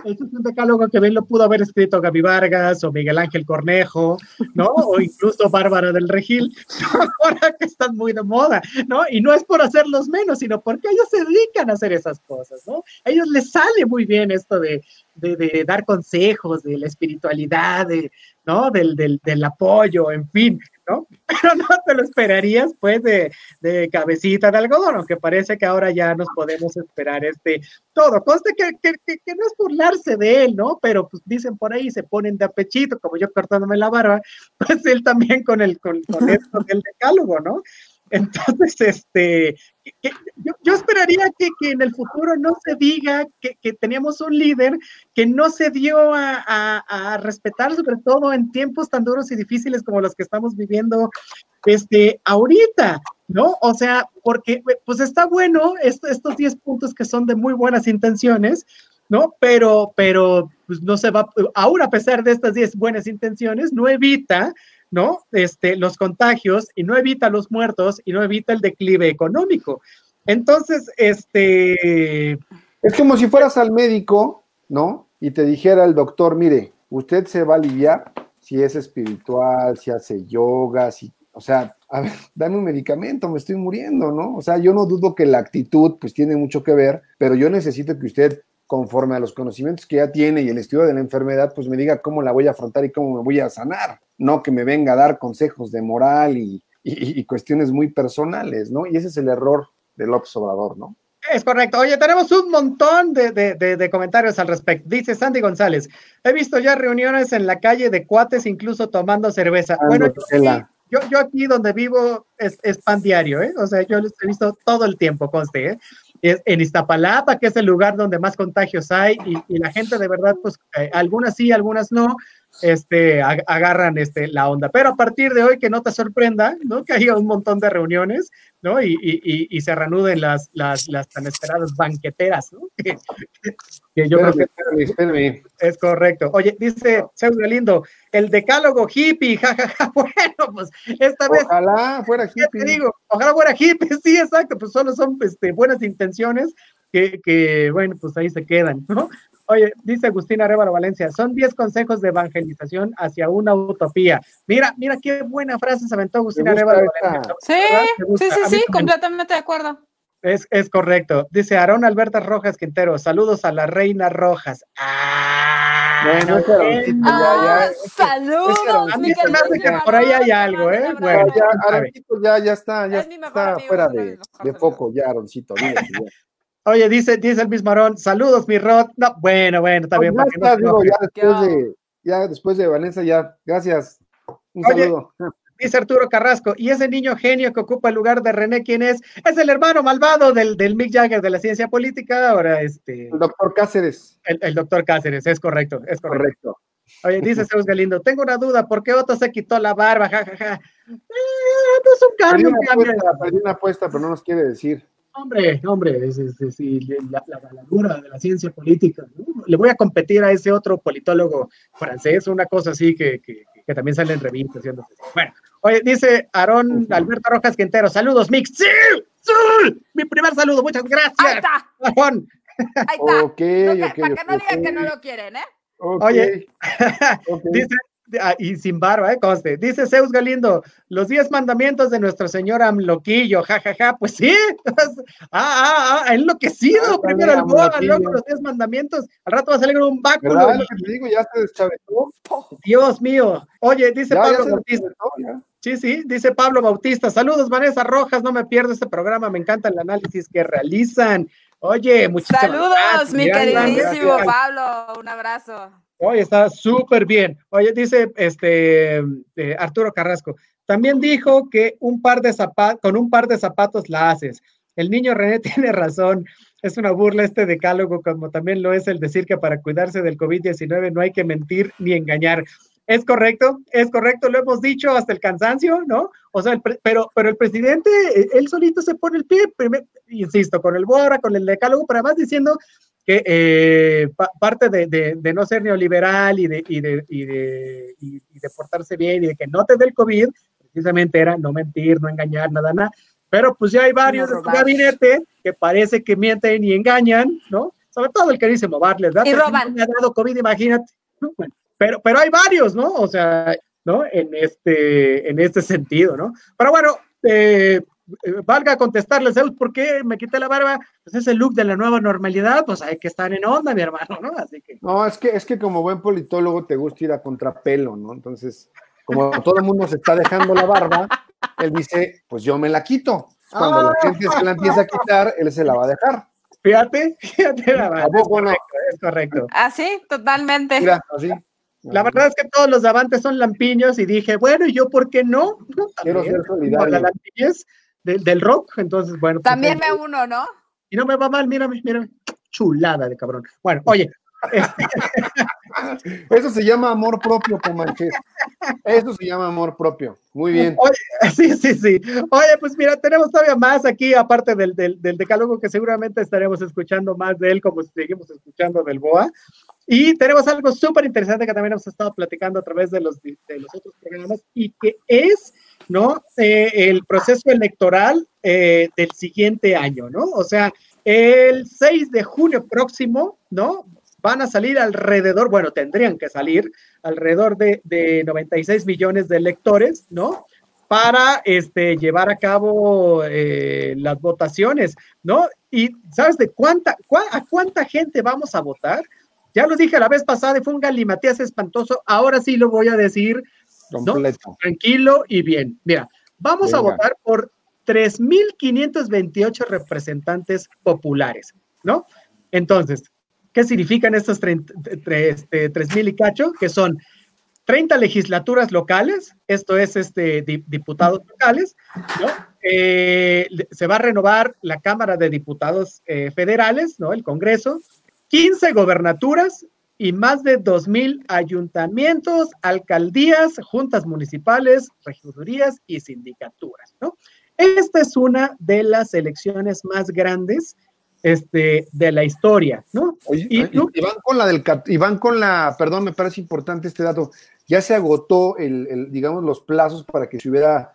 es un decálogo que bien lo pudo haber escrito Gaby Vargas o Miguel Ángel Cornejo, ¿no? O incluso Bárbara del Regil, ahora que están muy de moda, ¿no? Y no es por hacerlos menos, sino porque ellos se dedican a hacer esas cosas, ¿no? A ellos les sale muy bien esto de, de dar consejos, de la espiritualidad, de, ¿no? Del, del, del apoyo, en fin, ¿no? Pero no te lo esperarías, pues, de, de, cabecita de algodón, aunque parece que ahora ya nos podemos esperar este todo. Conste que, que, que, no es burlarse de él, ¿no? Pero pues dicen por ahí, se ponen de apechito, como yo cortándome la barba, pues él también con el con, con esto del decálogo, ¿no? Entonces, este, yo, esperaría que, en el futuro no se diga que, teníamos un líder que no se dio a, respetar, sobre todo en tiempos tan duros y difíciles como los que estamos viviendo este, ahorita, ¿no? O sea, porque pues está bueno estos 10 puntos que son de muy buenas intenciones, ¿no? Pero, pero pues no se va, aún a pesar de estas 10 buenas intenciones, no evita ¿no? Este, los contagios y no evita los muertos y no evita el declive económico. Entonces, este... Es como si fueras al médico, ¿no? Y te dijera el doctor, mire, usted se va a aliviar si es espiritual, si hace yoga, si o sea, a ver, dame un medicamento, me estoy muriendo, ¿no? O sea, yo no dudo que la actitud pues tiene mucho que ver, pero yo necesito que usted conforme a los conocimientos que ya tiene y el estudio de la enfermedad, pues me diga cómo la voy a afrontar y cómo me voy a sanar, no que me venga a dar consejos de moral y, y, cuestiones muy personales, ¿no? Y ese es el error del López Obrador, ¿no? Es correcto. Oye, tenemos un montón de, de, de, comentarios al respecto. Dice Sandy González, he visto ya reuniones en la calle de cuates incluso tomando cerveza. bueno, yo, yo, aquí donde vivo es, es, pan diario, ¿eh? O sea, yo los he visto todo el tiempo, conste, ¿eh? En Iztapalapa, que es el lugar donde más contagios hay, y, la gente de verdad, pues eh, algunas sí, algunas no, este, agarran este, la onda. Pero a partir de hoy, que no te sorprenda, ¿no? Que haya un montón de reuniones, ¿no? Y, y, y se reanuden las, las, las, tan esperadas banqueteras, ¿no? Que, yo creo que es correcto. Oye, dice Zeus Galindo, el decálogo hippie, jajaja, bueno, pues esta vez. Ojalá fuera hippie. Te digo, ojalá fuera hippie, sí, exacto, pues solo son este, buenas intenciones que, que, bueno, pues ahí se quedan, ¿no? Oye, dice Agustín Arevalo Valencia, son 10 consejos de evangelización hacia una utopía. Mira, mira qué buena frase se aventó Agustín Arevalo Valencia. Sí, sí, sí, sí, completamente de acuerdo. Es, es, correcto. Dice Aarón Alberta Rojas Quintero, saludos a la reina Rojas. Ah, bueno, ah, saludos. A mí se me hace que por ahí hay algo, ¿eh? Bueno, ya, ya, ya está, ya está fuera de, de foco, ya, Aaroncito. Oye, dice, dice el mismo Arón, saludos, mi Rod. No, bueno, bueno, está bien. ya, después de, ya después de Valencia, ya, gracias. Un saludo. Dice Arturo Carrasco, y ese niño genio que ocupa el lugar de René, ¿quién es? Es el hermano malvado del, del Mick Jagger de la ciencia política, ahora este... El doctor Cáceres. El, doctor Cáceres, es correcto, es correcto. Oye, dice Zeus Galindo, tengo una duda, ¿por qué Otto se quitó la barba? Ja, ja, ja. Eh, es un cambio, un cambio. una apuesta, pero no nos quiere decir. Hombre, hombre, es, la, la, de la ciencia política. Le voy a competir a ese otro politólogo francés, una cosa así que, que, que también sale en revistas. Bueno, oye, dice Aarón Alberto Rojas Quintero, saludos, Mix. ¡Sí! ¡Sí! Mi primer saludo, muchas gracias. Ahí está. Aarón. Ahí está. Okay, para que no digan que no lo quieren, ¿eh? Oye, dice y sin barba, ¿eh? Conste. Dice Zeus Galindo, los diez mandamientos de nuestro señor Amloquillo, jajaja, ja, ja. pues sí. ah, ah, ah, enloquecido. Ah, Primero el boa, luego los diez mandamientos. Al rato va a salir un báculo. ¿Verdad? Lo que te digo, ya se deschavetó. Dios mío. Oye, dice Pablo Bautista. Sí, sí, dice Pablo Bautista. Saludos, Vanessa Rojas. No me pierdo este programa. Me encanta el análisis que realizan. Oye, muchísimas Saludos, mi queridísimo Pablo. Un abrazo. Oye, está súper bien. Oye, dice este eh, Arturo Carrasco, también dijo que un par de zapatos, con un par de zapatos la haces. El niño René tiene razón. Es una burla este decálogo, como también lo es el decir que para cuidarse del COVID-19 no hay que mentir ni engañar. Es correcto, es correcto, lo hemos dicho hasta el cansancio, ¿no? O sea, pero, pero el presidente, eh, él solito se pone el pie, insisto, con el Bora, con el decálogo, pero además diciendo que eh, parte de, no ser neoliberal y de, y, de, y, de, y de portarse bien y de que no te dé el COVID, precisamente era no mentir, no engañar, nada, nada. Pero pues ya hay varios de su gabinete que parece que mienten y engañan, ¿no? Sobre todo el queridísimo Bartlett, ¿verdad? Y roban. ha dado COVID, imagínate. pero, pero hay varios, ¿no? O sea, ¿no? En este, en este sentido, ¿no? Pero bueno, eh, valga contestarle, Zeus, ¿por qué me quité la barba? Pues ese look de la nueva normalidad, pues hay que estar en onda, mi hermano, ¿no? Así que. No, es que, es que como buen politólogo te gusta ir a contrapelo, ¿no? Entonces, como todo el mundo se está dejando la barba, él dice, pues yo me la quito. Cuando la gente se la empieza a quitar, él se la va a dejar. Fíjate, fíjate la barba. Es correcto, es correcto. Así, totalmente. Mira, así. La verdad es que todos los avantes son lampiños y dije, bueno, ¿y yo por qué no? Quiero ser solidario. La del rock, entonces, bueno. Pues, También me uno, ¿no? Y no me va mal, mírame, mírame. Chulada de cabrón. Bueno, oye. Eso se llama amor propio, Comanches. Eso se llama amor propio. Muy bien. sí, sí, sí. Oye, pues mira, tenemos todavía más aquí, aparte del, del, del, decálogo, que seguramente estaremos escuchando más de él, como seguimos escuchando del BOA. Y tenemos algo súper interesante que también hemos estado platicando a través de los, de los otros programas y que es ¿no? Eh, el proceso electoral eh, del siguiente año, ¿no? O sea, el 6 de junio próximo, ¿no? Van a salir alrededor, bueno, tendrían que salir alrededor de, de 96 millones de electores, ¿no? para este, llevar a cabo eh, las votaciones, ¿no? Y ¿sabes de cuánta, a cuánta gente vamos a votar? Ya lo dije la vez pasada fue un galimatías espantoso, ahora sí lo voy a decir tranquilo y bien. Mira, vamos a votar por 3.528 representantes populares, ¿no? Entonces, ¿qué significan estos 3.000 este, y cacho? Que son 30 legislaturas locales, esto es este, diputados locales, ¿no? Eh, se va a renovar la Cámara de Diputados eh, Federales, ¿no? El Congreso, 15 gobernaturas y más de 2.000 ayuntamientos, alcaldías, juntas municipales, regidurías y sindicaturas, ¿no? Esta es una de las elecciones más grandes este, de la historia, ¿no? y, van con la del y van con la, perdón, me parece importante este dato, ya se agotó el, digamos, los plazos para que se hubiera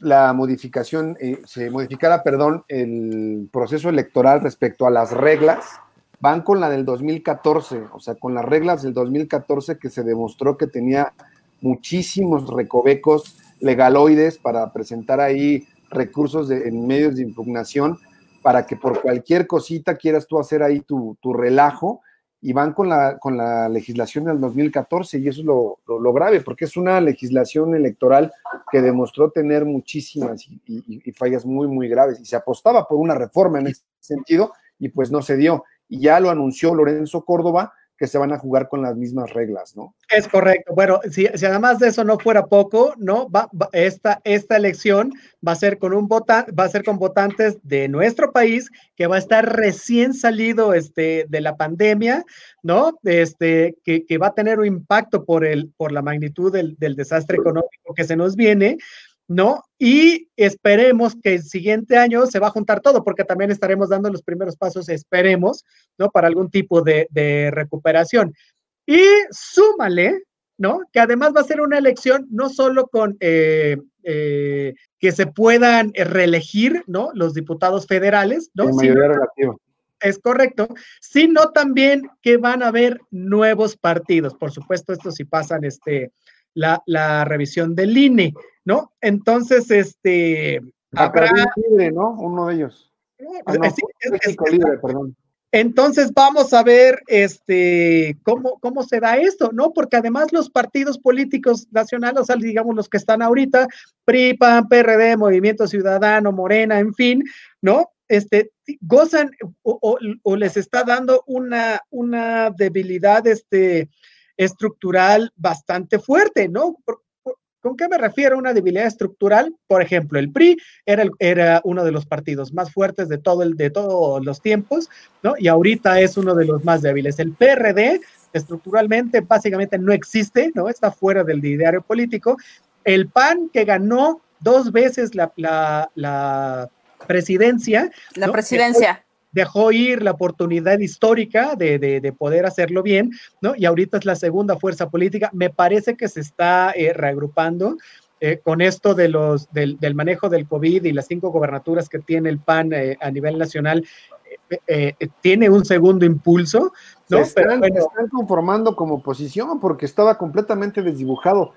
la modificación, eh, se modificara, perdón, el proceso electoral respecto a las reglas, van con la del 2014, o sea, con las reglas del 2014 que se demostró que tenía muchísimos recovecos legaloides para presentar ahí recursos de, en medios de impugnación para que por cualquier cosita quieras tú hacer ahí tu, relajo y van con la, con la legislación del 2014 y eso es lo, grave, porque es una legislación electoral que demostró tener muchísimas y, fallas muy, muy graves y se apostaba por una reforma en ese sentido y pues no se dio. Y ya lo anunció Lorenzo Córdoba, que se van a jugar con las mismas reglas, ¿no? Es correcto. Bueno, si, además de eso no fuera poco, ¿no? Va, esta, esta elección va a ser con un vota, va a ser con votantes de nuestro país que va a estar recién salido este, de la pandemia, ¿no? Este, que, que va a tener un impacto por el, por la magnitud del, del desastre económico que se nos viene. ¿No? Y esperemos que el siguiente año se va a juntar todo, porque también estaremos dando los primeros pasos, esperemos, ¿no? Para algún tipo de, recuperación. Y súmale, ¿no? Que además va a ser una elección no solo con eh, eh, que se puedan reelegir, ¿no? Los diputados federales, ¿no? Es correcto, sino también que van a haber nuevos partidos. Por supuesto, esto sí pasan este, la, la revisión del INE. ¿no? Entonces, este... Habrá... libre, ¿no? Uno de ellos. Ah, libre, perdón. Entonces vamos a ver este, cómo, cómo se da esto, ¿no? Porque además los partidos políticos nacionales, o sea, digamos los que están ahorita, PRI, PAN, PRD, Movimiento Ciudadano, Morena, en fin, ¿no? Este, gozan o, o, les está dando una, una debilidad este, estructural bastante fuerte, ¿no? ¿Con qué me refiero a una debilidad estructural? Por ejemplo, el PRI era, era uno de los partidos más fuertes de, todo el, de todos los tiempos, ¿no? Y ahorita es uno de los más débiles. El PRD estructuralmente básicamente no existe, ¿no? Está fuera del ideario político. El PAN que ganó dos veces la, la, presidencia. La presidencia dejó ir la oportunidad histórica de, poder hacerlo bien, ¿no? Y ahorita es la segunda fuerza política. Me parece que se está eh, reagrupando. Eh, con esto de los, del, manejo del COVID y las cinco gobernaturas que tiene el PAN eh, a nivel nacional, tiene un segundo impulso. ¿no? Se están, están conformando como oposición porque estaba completamente desdibujado.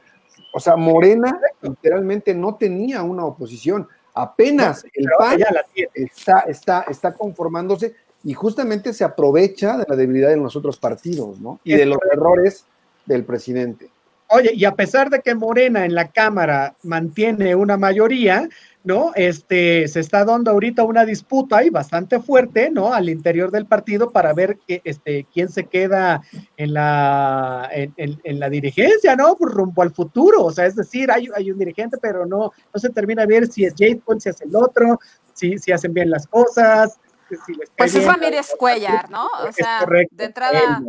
O sea, Morena literalmente no tenía una oposición. Apenas el PAN está, está, está conformándose y justamente se aprovecha de la debilidad de los otros partidos, ¿no? Y de los errores del presidente. Oye, y a pesar de que Morena en la Cámara mantiene una mayoría, ¿no? Este, se está dando ahorita una disputa y bastante fuerte, ¿no? Al interior del partido para ver que, este, quién se queda en la, en, la dirigencia, ¿no? Por rumbo al futuro. O sea, es decir, hay, hay un dirigente, pero no, no se termina de ver si es Jade si es el otro, si, si hacen bien las cosas. pues es Ramírez Cuellar, ¿no? O sea, de entrada...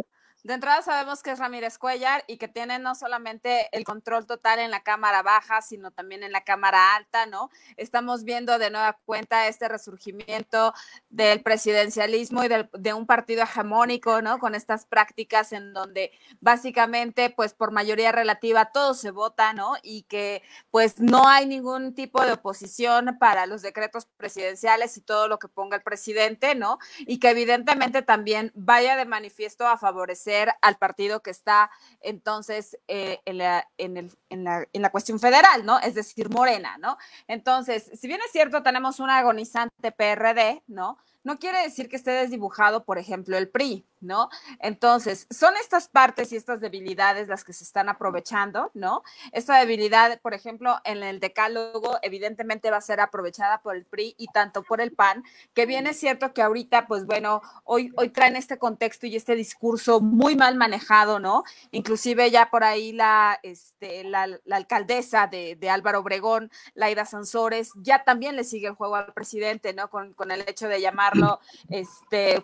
De entrada sabemos que es Ramírez Cuellar y que tiene no solamente el control total en la cámara baja, sino también en la cámara alta, ¿no? Estamos viendo de nueva cuenta este resurgimiento del presidencialismo y de un partido hegemónico, ¿no? Con estas prácticas en donde básicamente, pues por mayoría relativa, todo se vota, ¿no? Y que pues no hay ningún tipo de oposición para los decretos presidenciales y todo lo que ponga el presidente, ¿no? Y que evidentemente también vaya de manifiesto a favorecer al partido que está entonces eh, en, la, en, el, en, la, en, la, cuestión federal, ¿no? Es decir, Morena, ¿no? Entonces, si bien es cierto, tenemos un agonizante PRD, ¿no? No quiere decir que esté desdibujado, por ejemplo, el PRI, ¿no? Entonces, son estas partes y estas debilidades las que se están aprovechando, ¿no? Esta debilidad, por ejemplo, en el decálogo, evidentemente va a ser aprovechada por el PRI y tanto por el PAN, que bien es cierto que ahorita, pues bueno, hoy, hoy traen este contexto y este discurso muy mal manejado, ¿no? Inclusive ya por ahí la, este, la, alcaldesa de, de, Álvaro Obregón, Laida Sansores, ya también le sigue el juego al presidente, ¿no? Con, con el hecho de llamarlo este,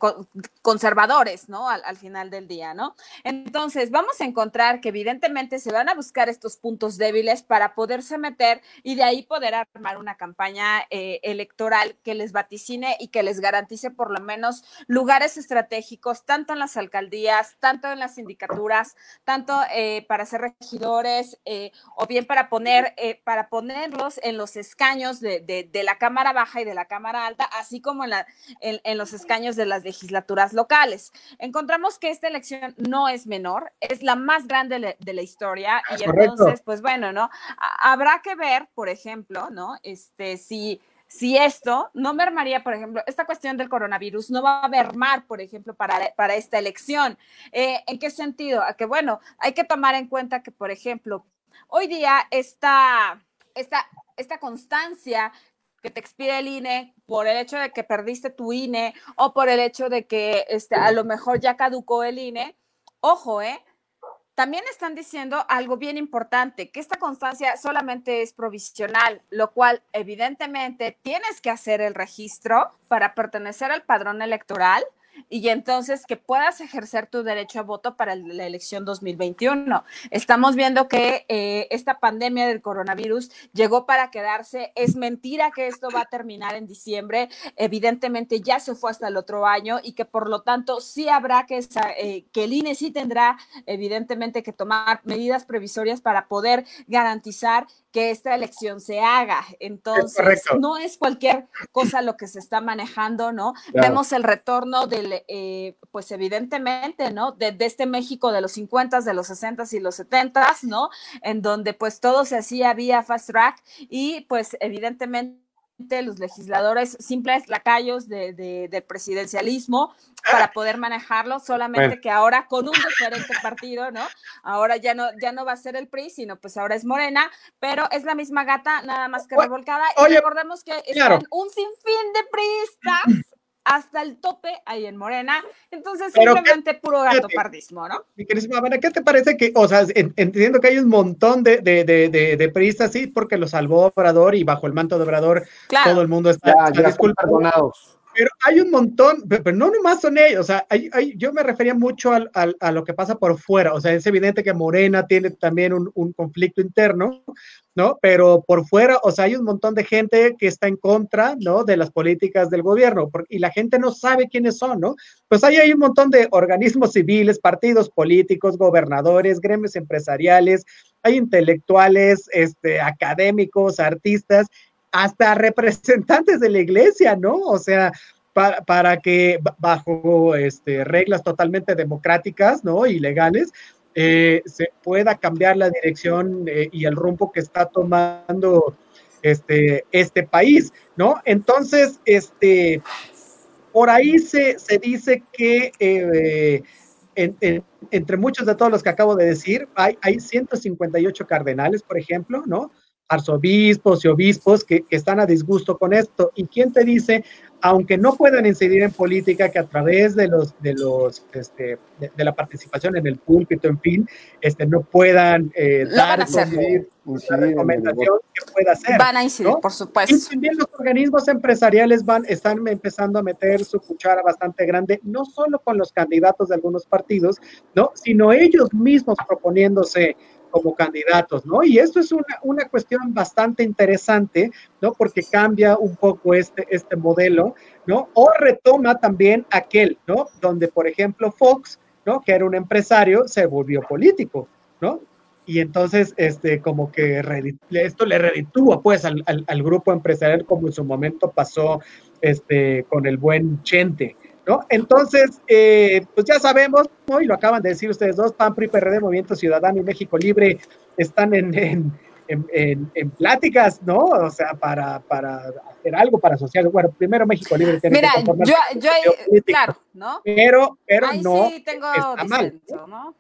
conservadores, ¿no? Al, al, final del día, ¿no? Entonces, vamos a encontrar que evidentemente se van a buscar estos puntos débiles para poderse meter y de ahí poder armar una campaña eh, electoral que les vaticine y que les garantice por lo menos lugares estratégicos, tanto en las alcaldías, tanto en las sindicaturas, tanto eh, para ser regidores eh, o bien para poner, para ponerlos en los escaños de, de, de, la Cámara Baja y de la Cámara Alta, así como en, la, en, en los escaños de las legislaturas locales encontramos que esta elección no es menor, es la más grande de la historia es y correcto. entonces, pues bueno, ¿no? Habrá que ver, por ejemplo, ¿no? Este, si, si esto no mermaría, por ejemplo, esta cuestión del coronavirus no va a mermar, por ejemplo, para, para esta elección. Eh, ¿En qué sentido? A que, bueno, hay que tomar en cuenta que, por ejemplo, hoy día esta, esta, esta constancia que te expide el INE por el hecho de que perdiste tu INE o por el hecho de que este, a lo mejor ya caducó el INE, ojo, ¿eh? También están diciendo algo bien importante, que esta constancia solamente es provisional, lo cual evidentemente tienes que hacer el registro para pertenecer al padrón electoral y entonces que puedas ejercer tu derecho a voto para la elección 2021. Estamos viendo que eh, esta pandemia del coronavirus llegó para quedarse. Es mentira que esto va a terminar en diciembre. Evidentemente ya se fue hasta el otro año y que por lo tanto sí habrá que, eh, que el INE sí tendrá evidentemente que tomar medidas previsorias para poder garantizar que esta elección se haga. Entonces, es no es cualquier cosa lo que se está manejando, ¿no? Claro. Vemos el retorno del, eh, pues evidentemente, ¿no? De, de, este México de los 50, de los 60 y los 70, ¿no? En donde pues todo se hacía vía fast track y pues evidentemente los legisladores simples lacayos de, de, del presidencialismo para poder manejarlo, solamente bueno. que ahora con un diferente partido, ¿no? Ahora ya no, ya no va a ser el PRI, sino pues ahora es Morena, pero es la misma gata, nada más que revolcada. Oye, y recordemos que claro. están un sinfín de priistas hasta el tope ahí en Morena. Entonces, Pero simplemente qué, puro gato pardismo, ¿no? Mi querísima ¿qué te parece que, o sea, entiendo que hay un montón de, de, de, de, de periodistas, sí, porque lo salvó Obrador y bajo el manto de Obrador claro. todo el mundo está, ya, está ya disculpado. Pero hay un montón, pero no nomás son ellos, o sea, hay, hay, yo me refería mucho al, al, a lo que pasa por fuera, o sea, es evidente que Morena tiene también un, un, conflicto interno, ¿no? Pero por fuera, o sea, hay un montón de gente que está en contra, ¿no? De las políticas del gobierno, porque, y la gente no sabe quiénes son, ¿no? Pues ahí hay un montón de organismos civiles, partidos políticos, gobernadores, gremios empresariales, hay intelectuales, este, académicos, artistas, hasta representantes de la iglesia, ¿no? O sea, para, para que bajo este, reglas totalmente democráticas, ¿no? Y legales, eh, se pueda cambiar la dirección eh, y el rumbo que está tomando este, este país, ¿no? Entonces, este, por ahí se, se dice que eh, en, en, entre muchos de todos los que acabo de decir, hay, hay 158 cardenales, por ejemplo, ¿no? Arzobispos y obispos que, que, están a disgusto con esto. ¿Y quién te dice, aunque no puedan incidir en política, que a través de los de los este, de, de la participación en el púlpito, en fin, este, no puedan eh, dar incidir, una recomendación que pueda hacer? Van a incidir, ¿no? por supuesto. Y también los organismos empresariales van, están empezando a meter su cuchara bastante grande, no solo con los candidatos de algunos partidos, ¿no? sino ellos mismos proponiéndose como candidatos, ¿no? Y esto es una, una cuestión bastante interesante, ¿no? Porque cambia un poco este, este modelo, ¿no? O retoma también aquel, ¿no? Donde, por ejemplo, Fox, ¿no? Que era un empresario, se volvió político, ¿no? Y entonces, este, como que esto le reditúa, pues, al, al, al grupo empresarial, como en su momento pasó, este, con el buen Chente, ¿no? Entonces, eh, pues ya sabemos, ¿no? y lo acaban de decir ustedes dos, PAN, PRI, PRD, Movimiento Ciudadano y México Libre están en, en, en, en pláticas, ¿no? O sea, para, para hacer algo para asociar. Bueno, primero México Libre tiene Mira, que yo, yo claro, ¿no? Pero, pero Ahí no sí tengo está mal. ¿no?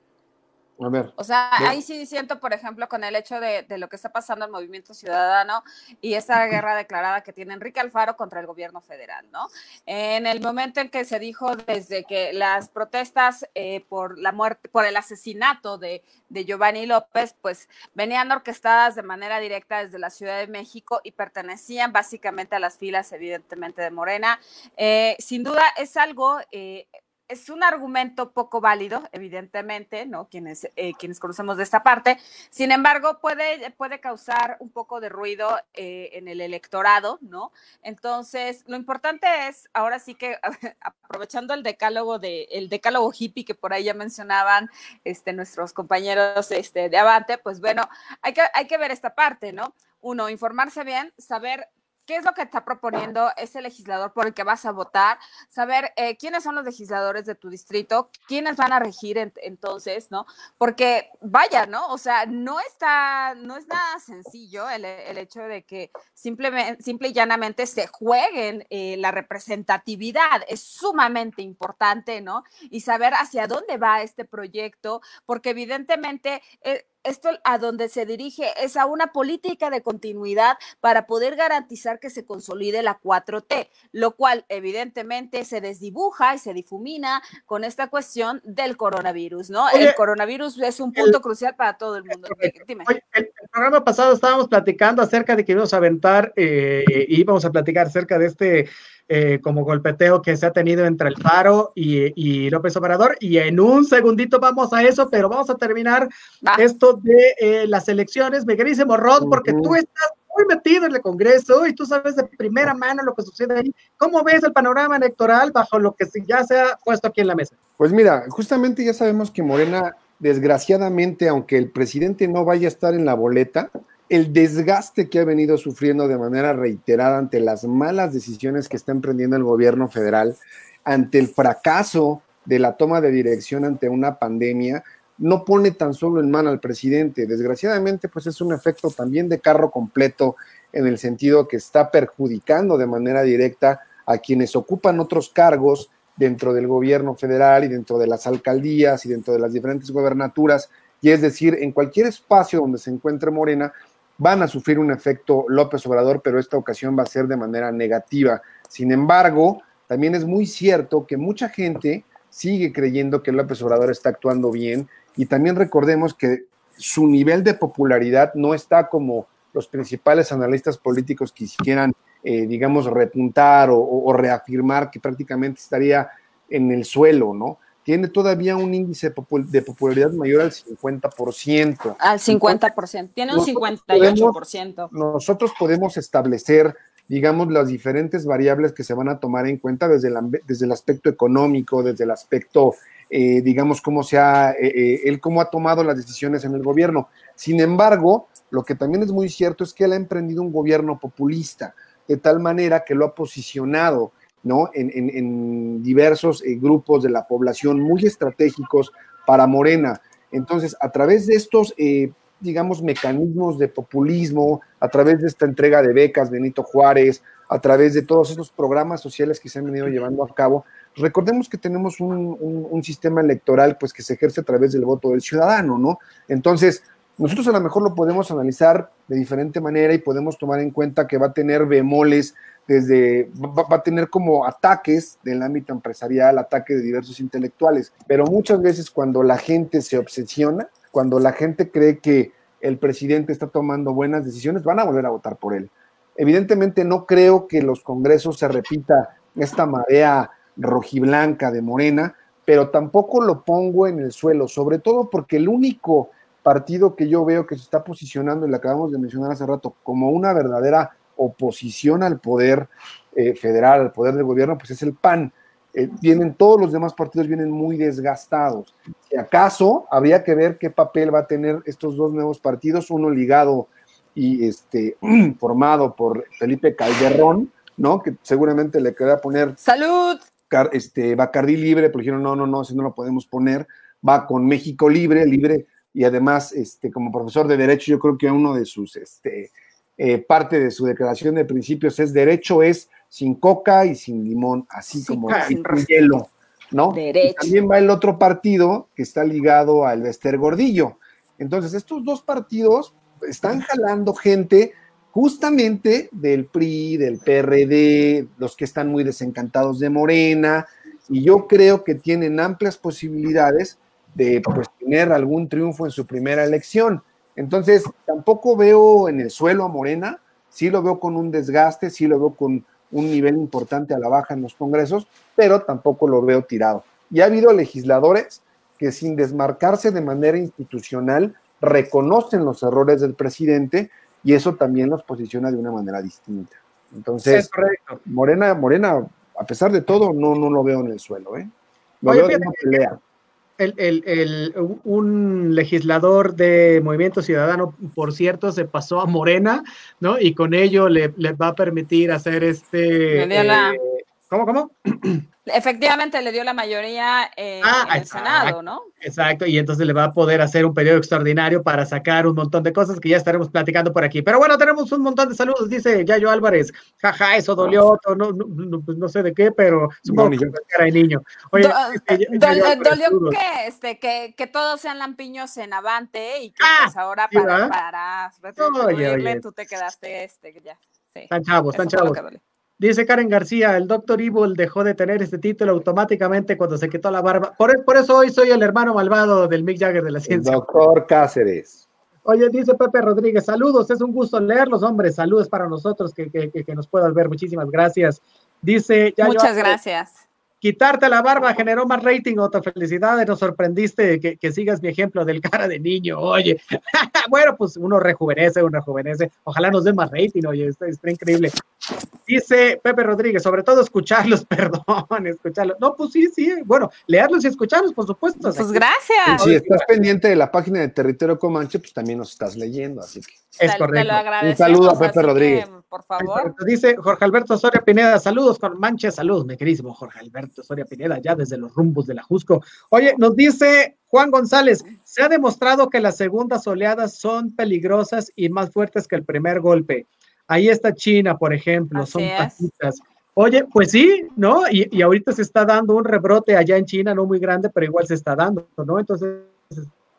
A ver. O sea, ahí sí siento, por ejemplo, con el hecho de, de, lo que está pasando en el movimiento ciudadano y esa guerra declarada que tiene Enrique Alfaro contra el gobierno federal, ¿no? En el momento en que se dijo desde que las protestas eh, por la muerte, por el asesinato de, de, Giovanni López, pues venían orquestadas de manera directa desde la Ciudad de México y pertenecían básicamente a las filas, evidentemente, de Morena. Eh, sin duda es algo eh, es un argumento poco válido, evidentemente, ¿no? Quienes, eh, quienes conocemos de esta parte. Sin embargo, puede, puede causar un poco de ruido eh, en el electorado, ¿no? Entonces, lo importante es, ahora sí que, aprovechando el decálogo de, el decálogo hippie que por ahí ya mencionaban este, nuestros compañeros este, de Avante, pues bueno, hay que, hay que ver esta parte, ¿no? Uno, informarse bien, saber qué es lo que está proponiendo ese legislador por el que vas a votar, saber eh, quiénes son los legisladores de tu distrito, quiénes van a regir entonces, ¿no? Porque vaya, ¿no? O sea, no está, no es nada sencillo el, hecho de que simplemente, simple y llanamente se jueguen eh, la representatividad, es sumamente importante, ¿no? Y saber hacia dónde va este proyecto, porque evidentemente... Eh, esto a donde se dirige es a una política de continuidad para poder garantizar que se consolide la 4T, lo cual evidentemente se desdibuja y se difumina con esta cuestión del coronavirus, ¿no? el coronavirus es un punto crucial para todo el mundo. Dime. el, programa pasado estábamos platicando acerca de que íbamos a aventar eh, y íbamos a platicar acerca de este eh, como golpeteo que se ha tenido entre el Faro y, López Obrador. Y en un segundito vamos a eso, pero vamos a terminar esto de eh, las elecciones. Me querísimo Rod, porque tú estás muy metido en el Congreso y tú sabes de primera mano lo que sucede ahí. ¿Cómo ves el panorama electoral bajo lo que ya se ha puesto aquí en la mesa? Pues mira, justamente ya sabemos que Morena, desgraciadamente, aunque el presidente no vaya a estar en la boleta, el desgaste que ha venido sufriendo de manera reiterada ante las malas decisiones que está emprendiendo el gobierno federal, ante el fracaso de la toma de dirección ante una pandemia, no pone tan solo en mano al presidente. Desgraciadamente, pues es un efecto también de carro completo en el sentido que está perjudicando de manera directa a quienes ocupan otros cargos dentro del gobierno federal y dentro de las alcaldías y dentro de las diferentes gobernaturas, y es decir, en cualquier espacio donde se encuentre Morena, van a sufrir un efecto López Obrador, pero esta ocasión va a ser de manera negativa. Sin embargo, también es muy cierto que mucha gente sigue creyendo que López Obrador está actuando bien y también recordemos que su nivel de popularidad no está como los principales analistas políticos quisieran, eh, digamos, repuntar o reafirmar que prácticamente estaría en el suelo, ¿no? Tiene todavía un índice de popularidad mayor al 50%. Al 50%, tiene un 58%. nosotros podemos establecer, digamos, las diferentes variables que se van a tomar en cuenta desde el, desde el aspecto económico, desde el aspecto, eh, digamos, cómo se ha, eh, eh, él cómo ha tomado las decisiones en el gobierno. Sin embargo, lo que también es muy cierto es que él ha emprendido un gobierno populista, de tal manera que lo ha posicionado ¿no? En, diversos eh, grupos de la población muy estratégicos para Morena. Entonces, a través de estos, eh, digamos, mecanismos de populismo, a través de esta entrega de becas, Benito Juárez, a través de todos estos programas sociales que se han venido llevando a cabo, recordemos que tenemos un, un sistema electoral pues que se ejerce a través del voto del ciudadano, ¿no? Entonces, nosotros a lo mejor lo podemos analizar de diferente manera y podemos tomar en cuenta que va a tener bemoles desde, va, a tener como ataques del ámbito empresarial, ataques de diversos intelectuales, pero muchas veces cuando la gente se obsesiona, cuando la gente cree que el presidente está tomando buenas decisiones, van a volver a votar por él. Evidentemente no creo que los congresos se repita esta marea rojiblanca de Morena, pero tampoco lo pongo en el suelo, sobre todo porque el único partido que yo veo que se está posicionando, y lo acabamos de mencionar hace rato, como una verdadera oposición al poder eh, federal, al poder del gobierno, pues es el PAN. Eh, vienen todos los demás partidos vienen muy desgastados. Si acaso habría que ver qué papel va a tener estos dos nuevos partidos, uno ligado y este formado por Felipe Calderón, ¿no? Que seguramente le queda poner salud este, Bacardí libre, pero dijeron, no, no, no, si no lo podemos poner, va con México libre, libre, y además, este, como profesor de Derecho, yo creo que uno de sus, este, eh, parte de su declaración de principios es derecho es sin coca y sin limón, así como sin hielo, ¿no? también va el otro partido que está ligado al Vester Gordillo. Entonces, estos dos partidos están jalando gente justamente del PRI, del PRD, los que están muy desencantados de Morena, y yo creo que tienen amplias posibilidades de pues, tener algún triunfo en su primera elección. Entonces, tampoco veo en el suelo a Morena, sí lo veo con un desgaste, sí lo veo con un nivel importante a la baja en los congresos, pero tampoco lo veo tirado. Y ha habido legisladores que sin desmarcarse de manera institucional reconocen los errores del presidente y eso también los posiciona de una manera distinta. Entonces, Morena, Morena, a pesar de todo, no, no lo veo en el suelo, ¿eh? Lo veo en una pelea. El, el, el, un legislador de Movimiento Ciudadano, por cierto, se pasó a Morena, ¿no? Y con ello le, va a permitir hacer este. Eh, ¿Cómo, cómo? Efectivamente, le dio la mayoría eh, ah, en el Senado, ¿no? Exacto, y entonces le va a poder hacer un periodo extraordinario para sacar un montón de cosas que ya estaremos platicando por aquí. Pero bueno, tenemos un montón de saludos, dice Yayo Álvarez. Jaja, eso dolió, no, no, pues no sé de qué, pero supongo que cara de niño. Oye, este, dolió que, este, que, que, todos sean lampiños en Avante y que ah, pues ahora para, para, para tú te quedaste este, ya. Sí, están chavos, están chavos. Dice Karen García, el Doctor Evil dejó de tener este título automáticamente cuando se quitó la barba. Por, eso hoy soy el hermano malvado del Mick Jagger de la ciencia. doctor Cáceres. Oye, dice Pepe Rodríguez, saludos, es un gusto leerlos, hombres, saludos para nosotros que, que, que nos puedas ver, muchísimas gracias. Dice, ya Muchas gracias quitarte la barba generó más rating, Otto. Felicidades, nos sorprendiste que, que, sigas mi ejemplo del cara de niño. Oye, bueno, pues uno rejuvenece, uno rejuvenece. Ojalá nos dé más rating, oye, está, está increíble. Dice Pepe Rodríguez, sobre todo escucharlos, perdón, escucharlos. No, pues sí, sí, bueno, leerlos y escucharlos, por supuesto. Pues gracias. Si estás pendiente de la página de Territorio Comanche, pues también nos estás leyendo, así que. Es correcto. Un saludo a Pepe Rodríguez. por favor. Dice Jorge Alberto Soria Pineda, saludos con Manche, saludos, mi queridísimo Jorge Alberto Soria Pineda, ya desde los rumbos de la Jusco. Oye, nos dice Juan González, se ha demostrado que las segundas oleadas son peligrosas y más fuertes que el primer golpe. Ahí está China, por ejemplo, son patitas. Oye, pues sí, ¿no? Y, y ahorita se está dando un rebrote allá en China, no muy grande, pero igual se está dando, ¿no? Entonces,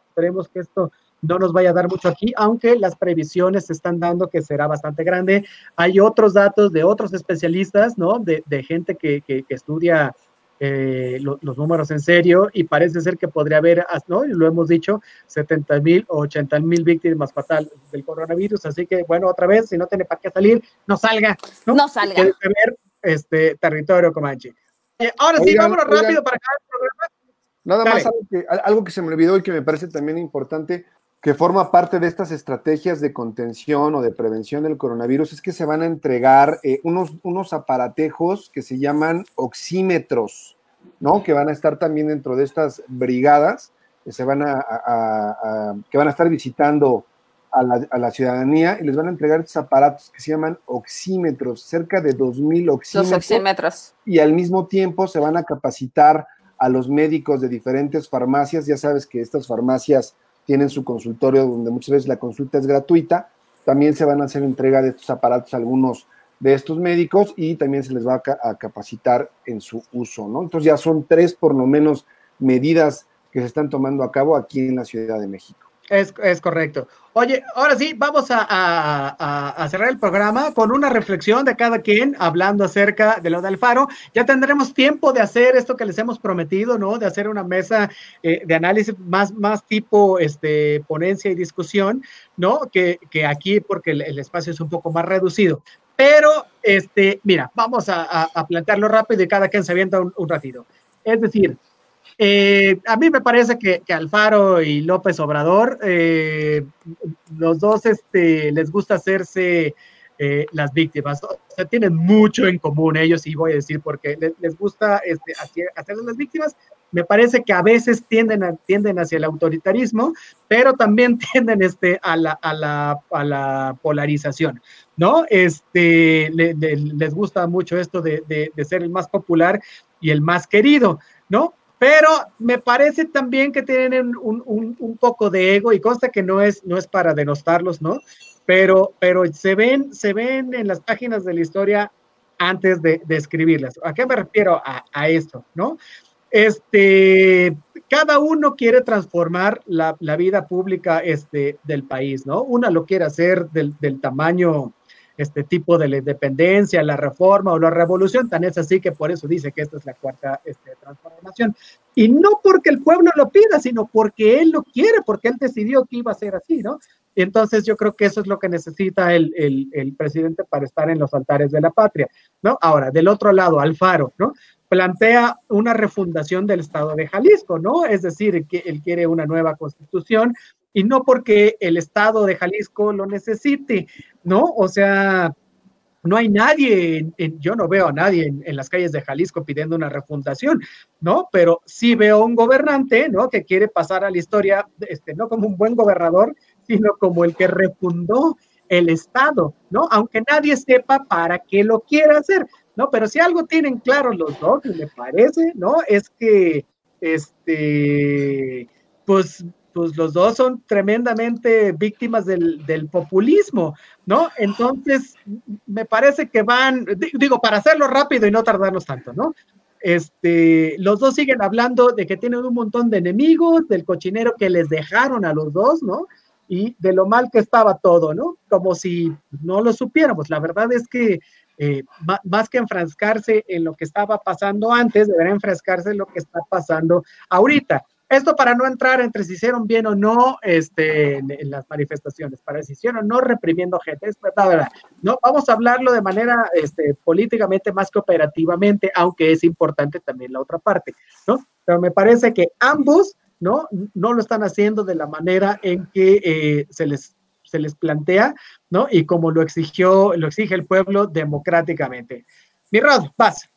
esperemos que esto no nos vaya a dar mucho aquí, aunque las previsiones se están dando que será bastante grande. Hay otros datos de otros especialistas, ¿no? De, gente que, estudia eh, los números en serio y parece ser que podría haber, ¿no? Y lo hemos dicho, 70 mil o 80 mil víctimas fatales del coronavirus. Así que, bueno, otra vez, si no tiene para qué salir, no salga. No, no salga. ver este territorio Comanche. Eh, ahora sí, vámonos rápido para acabar el programa. Nada más algo que, algo que se me olvidó y que me parece también importante que forma parte de estas estrategias de contención o de prevención del coronavirus es que se van a entregar eh, unos, unos aparatejos que se llaman oxímetros, ¿no? Que van a estar también dentro de estas brigadas que se van a, que van a estar visitando a la, a la, ciudadanía y les van a entregar estos aparatos que se llaman oxímetros, cerca de 2.000 oxímetros. Los oxímetros. Y al mismo tiempo se van a capacitar a los médicos de diferentes farmacias. Ya sabes que estas farmacias tienen su consultorio donde muchas veces la consulta es gratuita. También se van a hacer entrega de estos aparatos a algunos de estos médicos y también se les va a, capacitar en su uso, ¿no? Entonces ya son tres por lo menos medidas que se están tomando a cabo aquí en la Ciudad de México. Es, es, correcto. Oye, ahora sí, vamos a, cerrar el programa con una reflexión de cada quien hablando acerca de lo del faro. Ya tendremos tiempo de hacer esto que les hemos prometido, ¿no? De hacer una mesa eh, de análisis más, más tipo este, ponencia y discusión, ¿no? Que, que aquí, porque el, espacio es un poco más reducido. Pero, este, mira, vamos a, plantearlo rápido y cada quien se avienta un, un ratito. Es decir, eh, a mí me parece que, Alfaro y López Obrador, eh, los dos este, les gusta hacerse eh, las víctimas. O sea, tienen mucho en común ellos, y voy a decir porque les, gusta este, hacerse las víctimas. Me parece que a veces tienden, a, tienden hacia el autoritarismo, pero también tienden este, a, la, a, la, a la polarización, ¿no? Este, les gusta mucho esto de ser el más popular y el más querido, ¿no? Pero me parece también que tienen un, un, poco de ego y consta que no es, no es para denostarlos, ¿no? Pero, pero se, ven, se ven en las páginas de la historia antes de, de escribirlas. ¿A qué me refiero a, a esto, no? Este, cada uno quiere transformar la, la, vida pública este, del país, ¿no? Una lo quiere hacer del, del tamaño este tipo de la independencia, la reforma o la revolución, tan es así que por eso dice que esta es la cuarta este, transformación. Y no porque el pueblo lo pida, sino porque él lo quiere, porque él decidió que iba a ser así, ¿no? Entonces yo creo que eso es lo que necesita el, el, el presidente para estar en los altares de la patria, ¿no? Ahora, del otro lado, Alfaro, ¿no? plantea una refundación del Estado de Jalisco, ¿no? Es decir, que él quiere una nueva constitución y no porque el Estado de Jalisco lo necesite, ¿no? O sea, no hay nadie, yo no veo a nadie en, las calles de Jalisco pidiendo una refundación, ¿no? Pero sí veo un gobernante, ¿no? Que quiere pasar a la historia, este, no como un buen gobernador, sino como el que refundó el Estado, ¿no? Aunque nadie sepa para qué lo quiere hacer, ¿no? Pero si algo tienen claro los dos, me parece, ¿no? Es que, este, pues pues los dos son tremendamente víctimas del, populismo, ¿no? Entonces, me parece que van, digo, para hacerlo rápido y no tardarnos tanto, ¿no? Este, los dos siguen hablando de que tienen un montón de enemigos, del cochinero que les dejaron a los dos, ¿no? Y de lo mal que estaba todo, ¿no? Como si no lo supiéramos. La verdad es que eh, más que enfrascarse en lo que estaba pasando antes, deberá enfrascarse en lo que está pasando ahorita. Esto para no entrar entre si hicieron bien o no este, en, las manifestaciones, para si hicieron o no reprimiendo gente, es verdad, No, vamos a hablarlo de manera este, políticamente más que operativamente, aunque es importante también la otra parte, ¿no? Pero me parece que ambos, ¿no? No lo están haciendo de la manera en que eh, se les se les plantea, ¿no? Y como lo exigió, lo exige el pueblo democráticamente. Mi Rod, vas.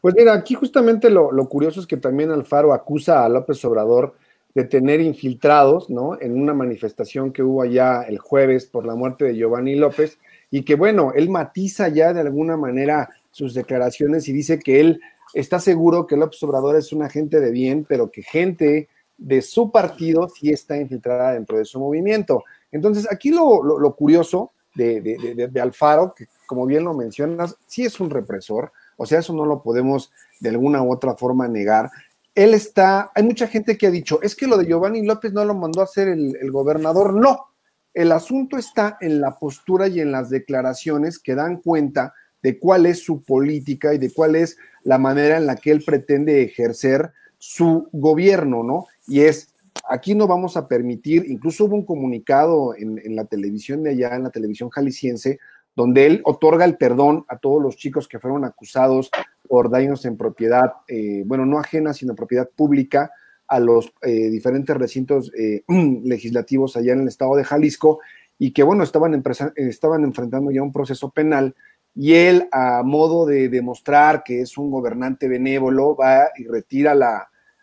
Pues mira, aquí justamente lo, curioso es que también Alfaro acusa a López Obrador de tener infiltrados, ¿no? En una manifestación que hubo allá el jueves por la muerte de Giovanni López y que bueno, él matiza ya de alguna manera sus declaraciones y dice que él está seguro que López Obrador es un agente de bien, pero que gente de su partido sí está infiltrada dentro de su movimiento. Entonces, aquí lo, curioso de, de, Alfaro, que como bien lo mencionas, sí es un represor, o sea, eso no lo podemos de alguna u otra forma negar. Él está, hay mucha gente que ha dicho, es que lo de Giovanni López no lo mandó a hacer el, gobernador. No, el asunto está en la postura y en las declaraciones que dan cuenta de cuál es su política y de cuál es la manera en la que él pretende ejercer su gobierno, ¿no? Y es, aquí no vamos a permitir, incluso hubo un comunicado en, en la televisión de allá, en la televisión jalisciense, donde él otorga el perdón a todos los chicos que fueron acusados por daños en propiedad, eh, bueno, no ajena, sino propiedad pública a los eh, diferentes recintos eh, legislativos allá en el estado de Jalisco y que, bueno, estaban, estaban enfrentando ya un proceso penal y él, a modo de demostrar que es un gobernante benévolo, va y retira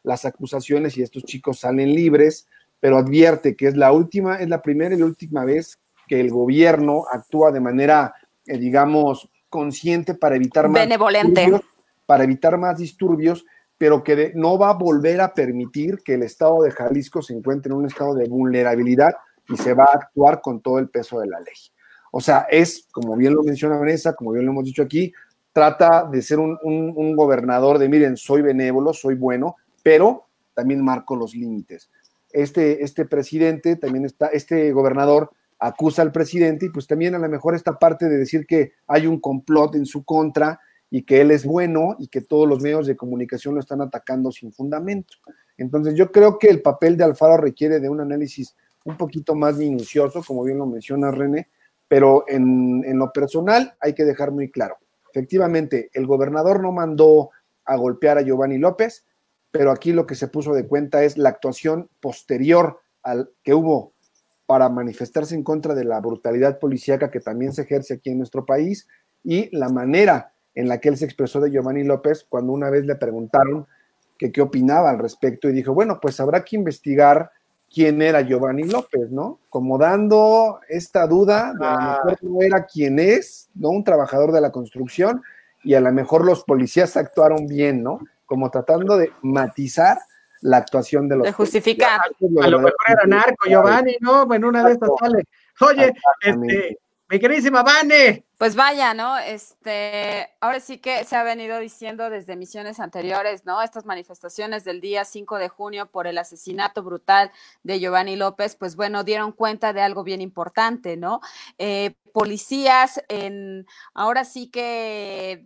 las acusaciones y estos chicos salen libres, pero advierte que es la última, es la primera y la última vez que el gobierno actúa de manera, eh, digamos, consciente para evitar más benevolente para evitar más disturbios, pero que no va a volver a permitir que el estado de Jalisco se encuentre en un estado de vulnerabilidad y se va a actuar con todo el peso de la ley. O sea, es, como bien lo menciona Vanessa, como bien lo hemos dicho aquí, trata de ser un, un gobernador de, miren, soy benévolo, soy bueno, pero también marco los límites. Este, este presidente, también está, este gobernador acusa al presidente y pues también a lo mejor esta parte de decir que hay un complot en su contra y que él es bueno y que todos los medios de comunicación lo están atacando sin fundamento. Entonces yo creo que el papel de Alfaro requiere de un análisis un poquito más minucioso, como bien lo menciona René, pero en, en lo personal hay que dejar muy claro, efectivamente, el gobernador no mandó a golpear a Giovanni López, pero aquí lo que se puso de cuenta es la actuación posterior al que hubo para manifestarse en contra de la brutalidad policíaca que también se ejerce aquí en nuestro país y la manera en la que él se expresó de Giovanni López cuando una vez le preguntaron que qué opinaba al respecto y dijo, bueno, pues habrá que investigar quién era Giovanni López, ¿no? Como dando esta duda de a lo ah. mejor no era quien es, ¿no? Un trabajador de la construcción y a lo mejor los policías actuaron bien, ¿no? como tratando de matizar la actuación de los. De justificar. A lo mejor era narco, Giovanni, ¿no? En una de estas sale. Oye, este, mi queridísima Vane. Pues vaya, ¿no? Este, ahora sí que se ha venido diciendo desde emisiones anteriores, ¿no? Estas manifestaciones del día 5 de junio por el asesinato brutal de Giovanni López, pues bueno, dieron cuenta de algo bien importante, ¿no? Eh, policías en, ahora sí que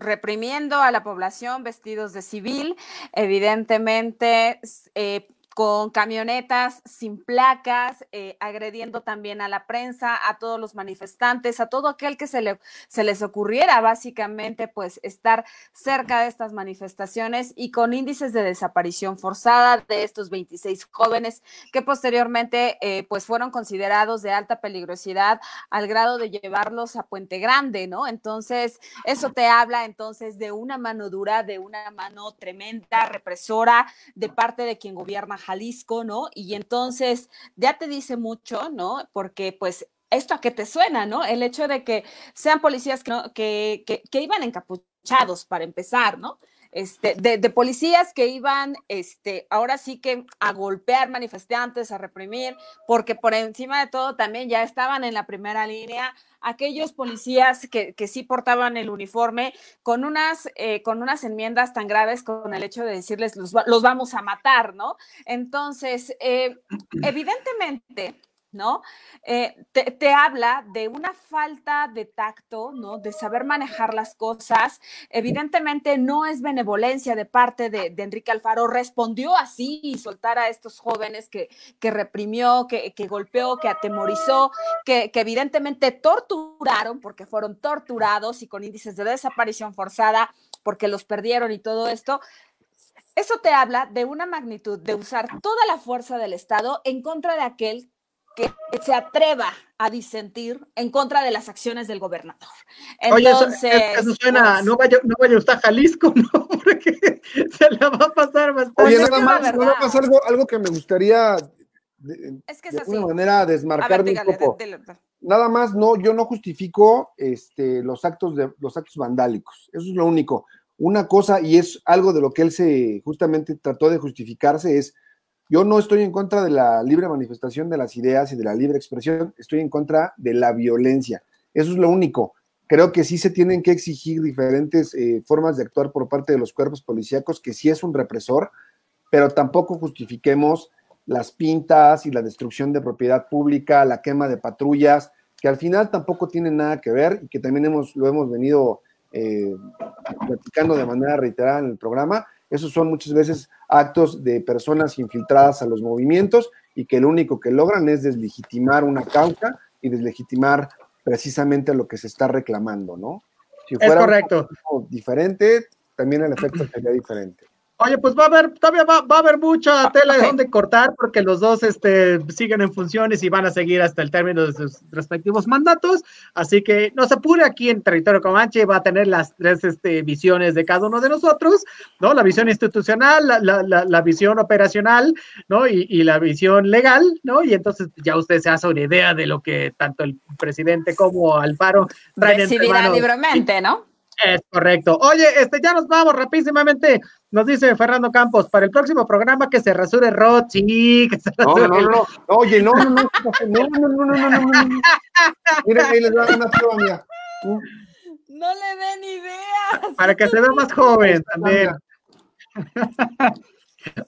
reprimiendo a la población vestidos de civil, evidentemente eh, con camionetas sin placas, eh, agrediendo también a la prensa, a todos los manifestantes, a todo aquel que se, le, se les ocurriera básicamente pues estar cerca de estas manifestaciones y con índices de desaparición forzada de estos 26 jóvenes que posteriormente eh, pues fueron considerados de alta peligrosidad al grado de llevarlos a Puente Grande, ¿no? Entonces, eso te habla entonces de una mano dura, de una mano tremenda, represora de parte de quien gobierna Jalisco, ¿no? Y entonces ya te dice mucho, ¿no? Porque pues esto a qué te suena, ¿no? El hecho de que sean policías que, que, que, iban encapuchados para empezar, ¿no? Este, de, de, policías que iban, este, ahora sí que a golpear manifestantes, a reprimir, porque por encima de todo también ya estaban en la primera línea aquellos policías que, que sí portaban el uniforme con unas, eh, con unas enmiendas tan graves con el hecho de decirles los, los vamos a matar, ¿no? Entonces, eh, evidentemente, ¿no? Eh, te, habla de una falta de tacto, ¿no? De saber manejar las cosas. Evidentemente no es benevolencia de parte de, de Enrique Alfaro. Respondió así y soltar a estos jóvenes que, que reprimió, que, que, golpeó, que atemorizó, que, que evidentemente torturaron porque fueron torturados y con índices de desaparición forzada porque los perdieron y todo esto. Eso te habla de una magnitud de usar toda la fuerza del Estado en contra de aquel que se atreva a disentir en contra de las acciones del gobernador. Entonces, Oye, eso, eso suena, pues, no, vaya, no vaya usted a Jalisco, ¿no? Porque se la va a pasar bastante. Oye, nada más, nada más algo, algo que me gustaría de, es que es de alguna manera desmarcarme ver, dígale, un poco. De, de, nada más, no, yo no justifico este, los actos de los actos vandálicos. Eso es lo único. Una cosa, y es algo de lo que él se justamente trató de justificarse, es yo no estoy en contra de la libre manifestación de las ideas y de la libre expresión, estoy en contra de la violencia. Eso es lo único. Creo que sí se tienen que exigir diferentes eh, formas de actuar por parte de los cuerpos policíacos, que sí es un represor, pero tampoco justifiquemos las pintas y la destrucción de propiedad pública, la quema de patrullas, que al final tampoco tienen nada que ver y que también hemos, lo hemos venido eh, platicando de manera reiterada en el programa. Esos son muchas veces actos de personas infiltradas a los movimientos y que lo único que logran es deslegitimar una causa y deslegitimar precisamente lo que se está reclamando, ¿no? Si fuera es correcto. diferente, también el efecto sería diferente. Oye, pues va a haber, todavía va, va a haber mucha tela de donde cortar porque los dos este, siguen en funciones y van a seguir hasta el término de sus respectivos mandatos. Así que no se apure aquí en Territorio Comanche, va a tener las tres este, visiones de cada uno de nosotros, ¿no? La visión institucional, la, la, la, la visión operacional, ¿no? Y, y, la visión legal, ¿no? Y entonces ya usted se hace una idea de lo que tanto el presidente como Alfaro traen Decidirá libremente, ¿no? Es correcto. Oye, este, ya nos vamos rapidísimamente. Nos dice Fernando Campos, para el próximo programa que se rasure Rod, sí, que se rasure. No, no, no, no. Oye, no, no, no, no, no, no, no, no, no, no. Mira, ahí les da una prueba mía. No le den ideas. Para que se vea más joven también.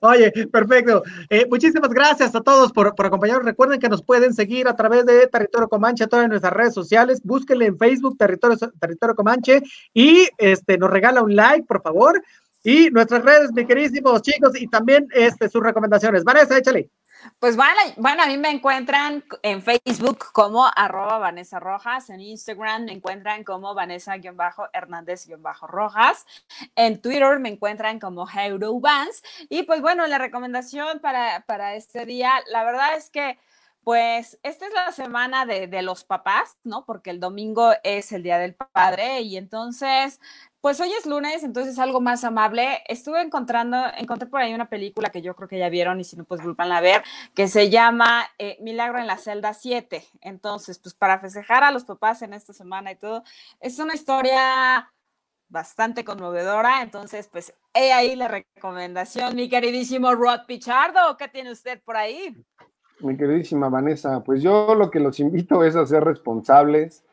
Oye, perfecto. Eh, muchísimas gracias a todos por, por, acompañarnos. Recuerden que nos pueden seguir a través de Territorio Comanche, todas nuestras redes sociales. Búsquenle en Facebook Territorio, Comanche y este, nos regala un like, por favor. Y nuestras redes, mis queridísimos chicos, y también este, sus recomendaciones. Vanessa, échale. Pues bueno, bueno, a mí me encuentran en Facebook como arroba Vanessa Rojas, en Instagram me encuentran como Vanessa-Hernández-Rojas, en Twitter me encuentran como Vans y pues bueno, la recomendación para, para este día, la verdad es que pues esta es la semana de, de, los papás, ¿no? Porque el domingo es el Día del Padre y entonces, pues hoy es lunes, entonces algo más amable. Estuve encontrando, encontré por ahí una película que yo creo que ya vieron y si no, pues vuelvan a ver, que se llama eh, Milagro en la celda 7. Entonces, pues para festejar a los papás en esta semana y todo, es una historia bastante conmovedora. Entonces, pues, he ahí la recomendación, mi queridísimo Rod Pichardo. ¿Qué tiene usted por ahí? Mi queridísima Vanessa, pues yo lo que los invito es a ser responsables,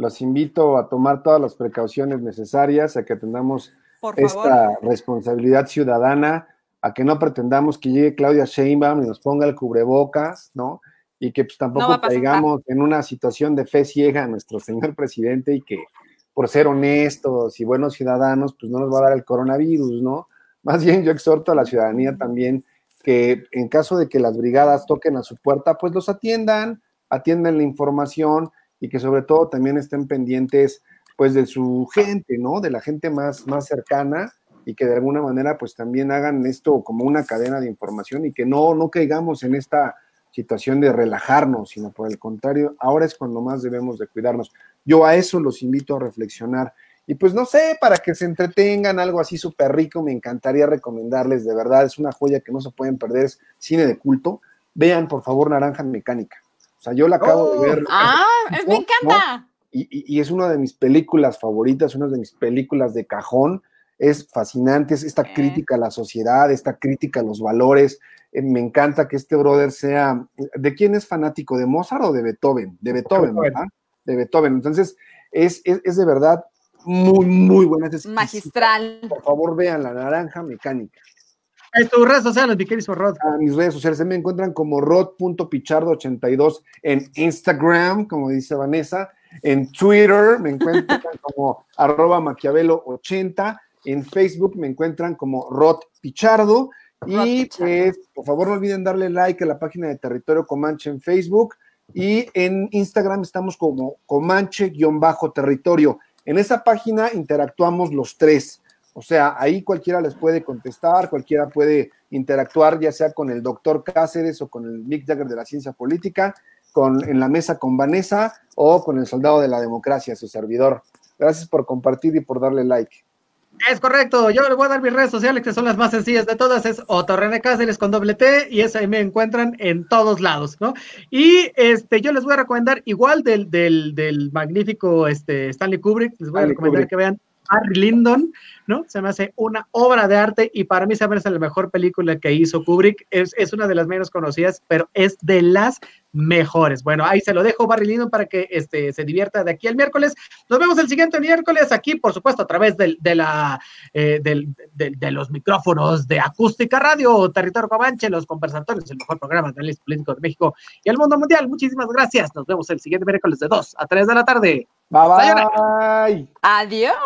los invito a tomar todas las precauciones necesarias, a que tengamos esta responsabilidad ciudadana, a que no pretendamos que llegue Claudia Sheinbaum y nos ponga el cubrebocas, ¿no? Y que pues tampoco caigamos en una situación de fe ciega a nuestro señor presidente y que por ser honestos y buenos ciudadanos, pues no nos va a dar el coronavirus, ¿no? Más bien yo exhorto a la ciudadanía también que en caso de que las brigadas toquen a su puerta, pues los atiendan, atiendan la información y que sobre todo también estén pendientes pues de su gente, ¿no? De la gente más, más cercana y que de alguna manera pues también hagan esto como una cadena de información y que no, no caigamos en esta situación de relajarnos, sino por el contrario, ahora es cuando más debemos de cuidarnos. Yo a eso los invito a reflexionar. Y pues no sé, para que se entretengan, algo así súper rico, me encantaría recomendarles, de verdad, es una joya que no se pueden perder, es cine de culto. Vean, por favor, Naranja Mecánica. O sea, yo la acabo de oh. ver. ¡Ah! ¡Me encanta! Y, y, es una de mis películas favoritas, una de mis películas de cajón. Es fascinante, es esta crítica a la sociedad, esta crítica a los valores. Eh, me encanta que este brother sea. ¿De quién es fanático? ¿De Mozart o de Beethoven? De Beethoven, ¿verdad? De Beethoven. Entonces, es, es, es de verdad muy, muy buena. Es Magistral. Por favor, vean La Naranja Mecánica. En tus redes sociales, mi querido Rod. A mis redes sociales se me encuentran como rod.pichardo82 en Instagram, como dice Vanessa. En Twitter me encuentran como arroba maquiavelo80. En Facebook me encuentran como Rod Pichardo. Y pues, por favor, no olviden darle like a la página de Territorio Comanche en Facebook. Y en Instagram estamos como Comanche-territorio. En esa página interactuamos los tres. O sea, ahí cualquiera les puede contestar, cualquiera puede interactuar, ya sea con el doctor Cáceres o con el Mick Jagger de la ciencia política, con, en la mesa con Vanessa o con el soldado de la democracia, su servidor. Gracias por compartir y por darle like. Es correcto, yo les voy a dar mis redes sociales que son las más sencillas de todas, es Otorrene Cáceres con doble T y esa ahí me encuentran en todos lados, ¿no? Y este, yo les voy a recomendar igual del, del, del magnífico este, Stanley Kubrick, les voy a recomendar que vean Harry Lyndon, ¿no? Se me hace una obra de arte y para mí se me hace la mejor película que hizo Kubrick. Es, es, una de las menos conocidas, pero es de las mejores. Bueno, ahí se lo dejo, Barry Lyndon, para que este, se divierta de aquí al miércoles. Nos vemos el siguiente miércoles aquí, por supuesto, a través del, de, la, eh, del, de, de, los micrófonos de Acústica Radio, Territorio Comanche, los conversatorios, el mejor programa de análisis político de México y el mundo mundial. Muchísimas gracias. Nos vemos el siguiente miércoles de 2 a 3 de la tarde. Bye bye. Adiós.